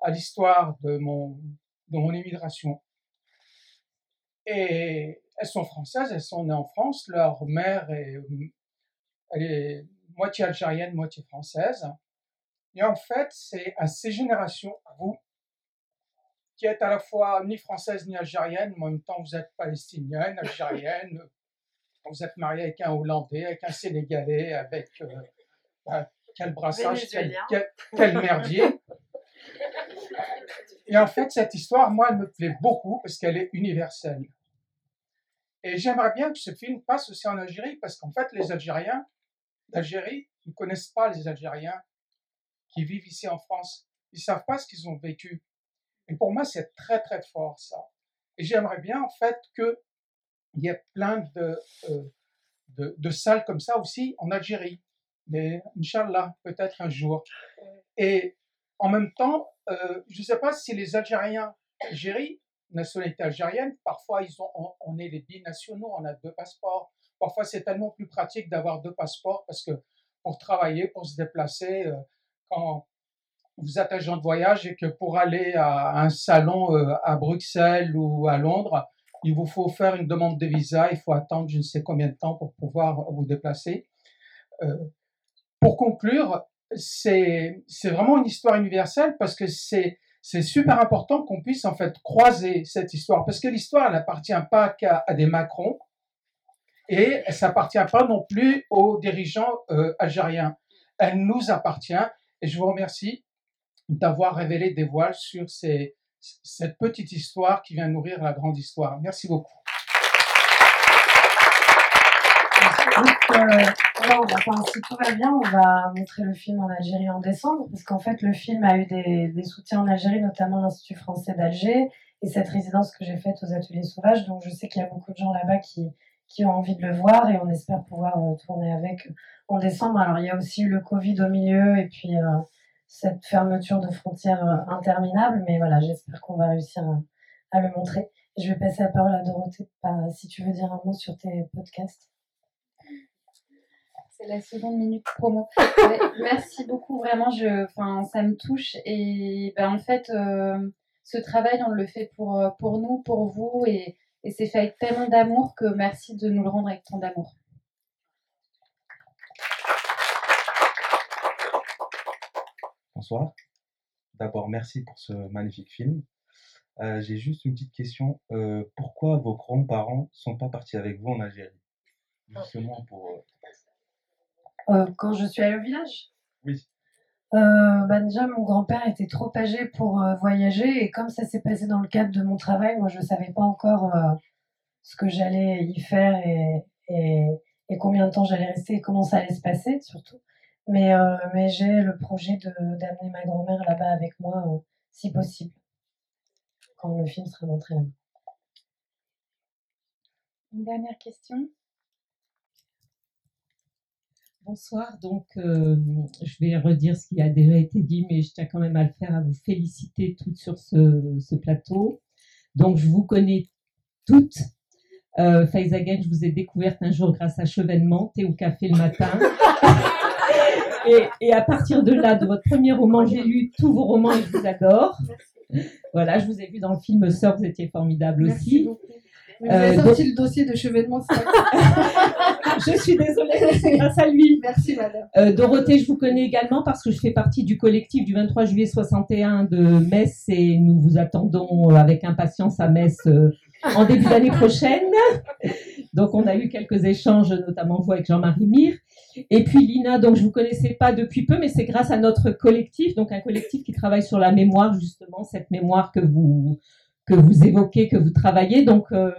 à l'histoire de mon, de mon immigration. Et elles sont françaises, elles sont nées en France. Leur mère est, elle est moitié algérienne, moitié française. Et en fait, c'est à ces générations, vous, qui êtes à la fois ni française ni algérienne, mais en même temps vous êtes palestinienne, algérienne, vous êtes mariée avec un Hollandais, avec un Sénégalais, avec euh, bah, quel brassage, quel, merdier. Et en fait, cette histoire, moi, elle me plaît beaucoup parce qu'elle est universelle. Et j'aimerais bien que ce film passe aussi en Algérie parce qu'en fait, les Algériens, d'Algérie ne connaissent pas les Algériens qui vivent ici en France. Ils ne savent pas ce qu'ils ont vécu. Et pour moi, c'est très, très fort, ça. Et j'aimerais bien, en fait, qu'il y ait plein de, euh, de, de, salles comme ça aussi en Algérie. Mais, Inch'Allah, peut-être un jour. En même temps, euh, je ne sais pas si les Algériens, Algérie, nationalité algérienne, parfois ils ont, on, est les binationaux, on a deux passeports. Parfois c'est tellement plus pratique d'avoir deux passeports parce que pour travailler, pour se déplacer, euh, quand vous êtes agent de voyage et que pour aller à un salon euh, à Bruxelles ou à Londres, il vous faut faire une demande de visa, il faut attendre je ne sais combien de temps pour pouvoir vous déplacer. Euh, pour conclure, c'est vraiment une histoire universelle parce que c'est super important qu'on puisse en fait croiser cette histoire parce que l'histoire n'appartient pas qu'à des Macron et ça n'appartient pas non plus aux dirigeants euh, algériens. Elle nous appartient et je vous remercie d'avoir révélé des voiles sur cette petite histoire qui vient nourrir la grande histoire. Merci beaucoup. Euh, si tout va bien, on va montrer le film en Algérie en décembre, parce qu'en fait, le film a eu des, soutiens en Algérie, notamment l'Institut français d'Alger et cette résidence que j'ai faite aux Ateliers Sauvages. Donc, je sais qu'il y a beaucoup de gens là-bas qui, qui ont envie de le voir et on espère pouvoir euh, tourner avec en décembre. Alors, il y a aussi eu le Covid au milieu et puis euh, cette fermeture de frontières interminable, mais voilà, j'espère qu'on va réussir à, le montrer. je vais passer la parole à Dorothée, si tu veux dire un mot sur tes podcasts c'est la seconde minute promo. merci beaucoup, vraiment, je, ça me touche. Et ben, en fait, euh, ce travail, on le fait pour, euh, pour nous, pour vous, et, et c'est fait avec tellement d'amour que merci de nous le rendre avec tant d'amour. Bonsoir. D'abord, merci pour ce magnifique film. Euh, j'ai juste une petite question. pourquoi vos grands-parents sont pas partis avec vous en Algérie? Justement pour euh, quand je suis allée au village? Oui. Euh, bah déjà, mon grand-père était trop âgé pour euh, voyager et comme ça s'est passé dans le cadre de mon travail, moi je ne savais pas encore ce que j'allais y faire et, et, combien de temps j'allais rester et comment ça allait se passer surtout. Mais, mais j'ai le projet d'amener ma grand-mère là-bas avec moi si possible, quand le film sera montré là-bas. Une dernière question Bonsoir. Donc, euh, je vais redire ce qui a déjà été dit, mais je tiens quand même à le faire, à vous féliciter toutes sur ce, plateau. Donc, je vous connais toutes. Euh, Faizagen, je vous ai découverte un jour grâce à Chevènement, thé au café le matin. et, à partir de là, de votre premier roman, j'ai lu tous vos romans et je vous adore. Voilà, je vous ai vu dans le film Sœurs, vous étiez formidable aussi. Vous avez euh, sorti le dossier de chevènement. je suis désolée, c'est grâce à lui. Merci, madame. Euh, Dorothée, je vous connais également parce que je fais partie du collectif du 23 juillet 61 de Metz et nous vous attendons avec impatience à Metz euh, en début d'année prochaine. Donc, on a eu quelques échanges, notamment vous avec Jean-Marie Mire. Et puis Lina, donc je vous connaissais pas depuis peu, mais c'est grâce à notre collectif, donc un collectif qui travaille sur la mémoire, justement, cette mémoire que vous que vous évoquez, que vous travaillez. Donc, euh,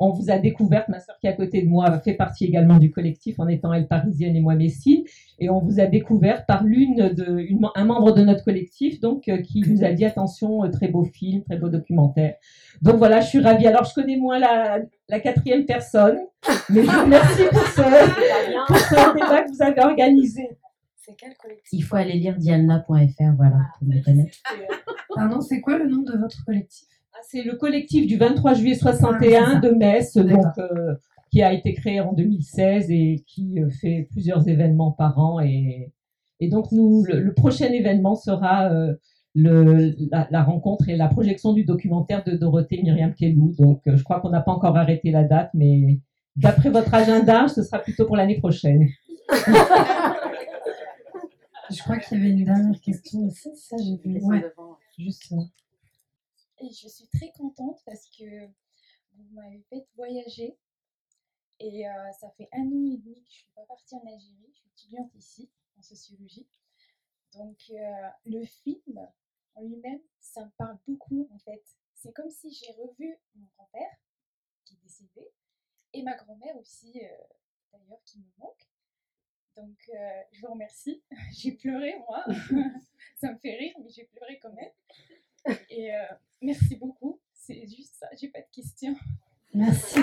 on vous a découverte, ma soeur qui est à côté de moi fait partie également du collectif en étant elle parisienne et moi messine, et on vous a découvert par l'une de une, un membre de notre collectif donc euh, qui vous a dit attention euh, très beau film, très beau documentaire. Donc voilà, je suis ravie. Alors je connais moins la, la quatrième personne, mais je vous remercie pour ce, pour ce débat que vous avez organisé. C'est quel collectif? Il faut aller lire dialna.fr, voilà, pour me connaître. Pardon, c'est quoi le nom de votre collectif? ah, c'est le collectif du 23 juillet 61 ah, de Metz, donc, euh, qui a été créé en 2016 et qui euh, fait plusieurs événements par an. Et, et donc, nous, le, prochain événement sera euh, le, la, rencontre et la projection du documentaire de Dorothée Myriam Kellou. Donc, je crois qu'on n'a pas encore arrêté la date, mais d'après votre agenda, ce sera plutôt pour l'année prochaine. je crois qu'il y avait une dernière question aussi. Ça, j'ai vu. Ouais, juste. Et je suis très contente parce que vous m'avez fait voyager. Et euh, ça fait un an et demi que je ne suis pas partie en Algérie. Je suis étudiante ici, en sociologie. Donc, euh, le film en lui-même, ça me parle beaucoup, en fait. C'est comme si j'ai revu mon grand-père, qui est décédé, et ma grand-mère aussi, euh, d'ailleurs, qui me manque. Donc, je vous remercie. j'ai pleuré, moi. ça me fait rire, mais j'ai pleuré quand même. Et euh, merci beaucoup. C'est juste ça, j'ai pas de questions. Merci.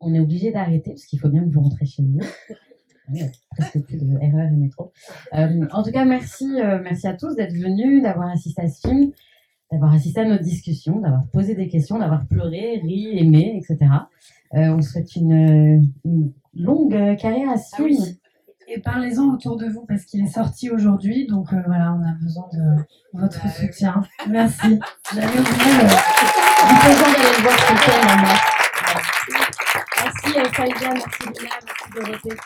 on est obligé d'arrêter parce qu'il faut bien que vous rentrez chez. Oui, presque plus de erreurs et métro. Euh, en tout cas, merci, euh, merci à tous d'être venus, d'avoir assisté à ce film, d'avoir assisté à notre discussion, d'avoir posé des questions, d'avoir pleuré, ri, aimé, etc. Euh, on souhaite une, une longue carrière à Ah oui. film. Et parlez-en autour de vous parce qu'il est sorti aujourd'hui, donc euh, voilà, on a besoin de votre soutien. Merci. J'avais oublié le- Du plaisir d'aller le voir ce week-end. Merci, euh, Saïda, merci Lina, merci Dorothée.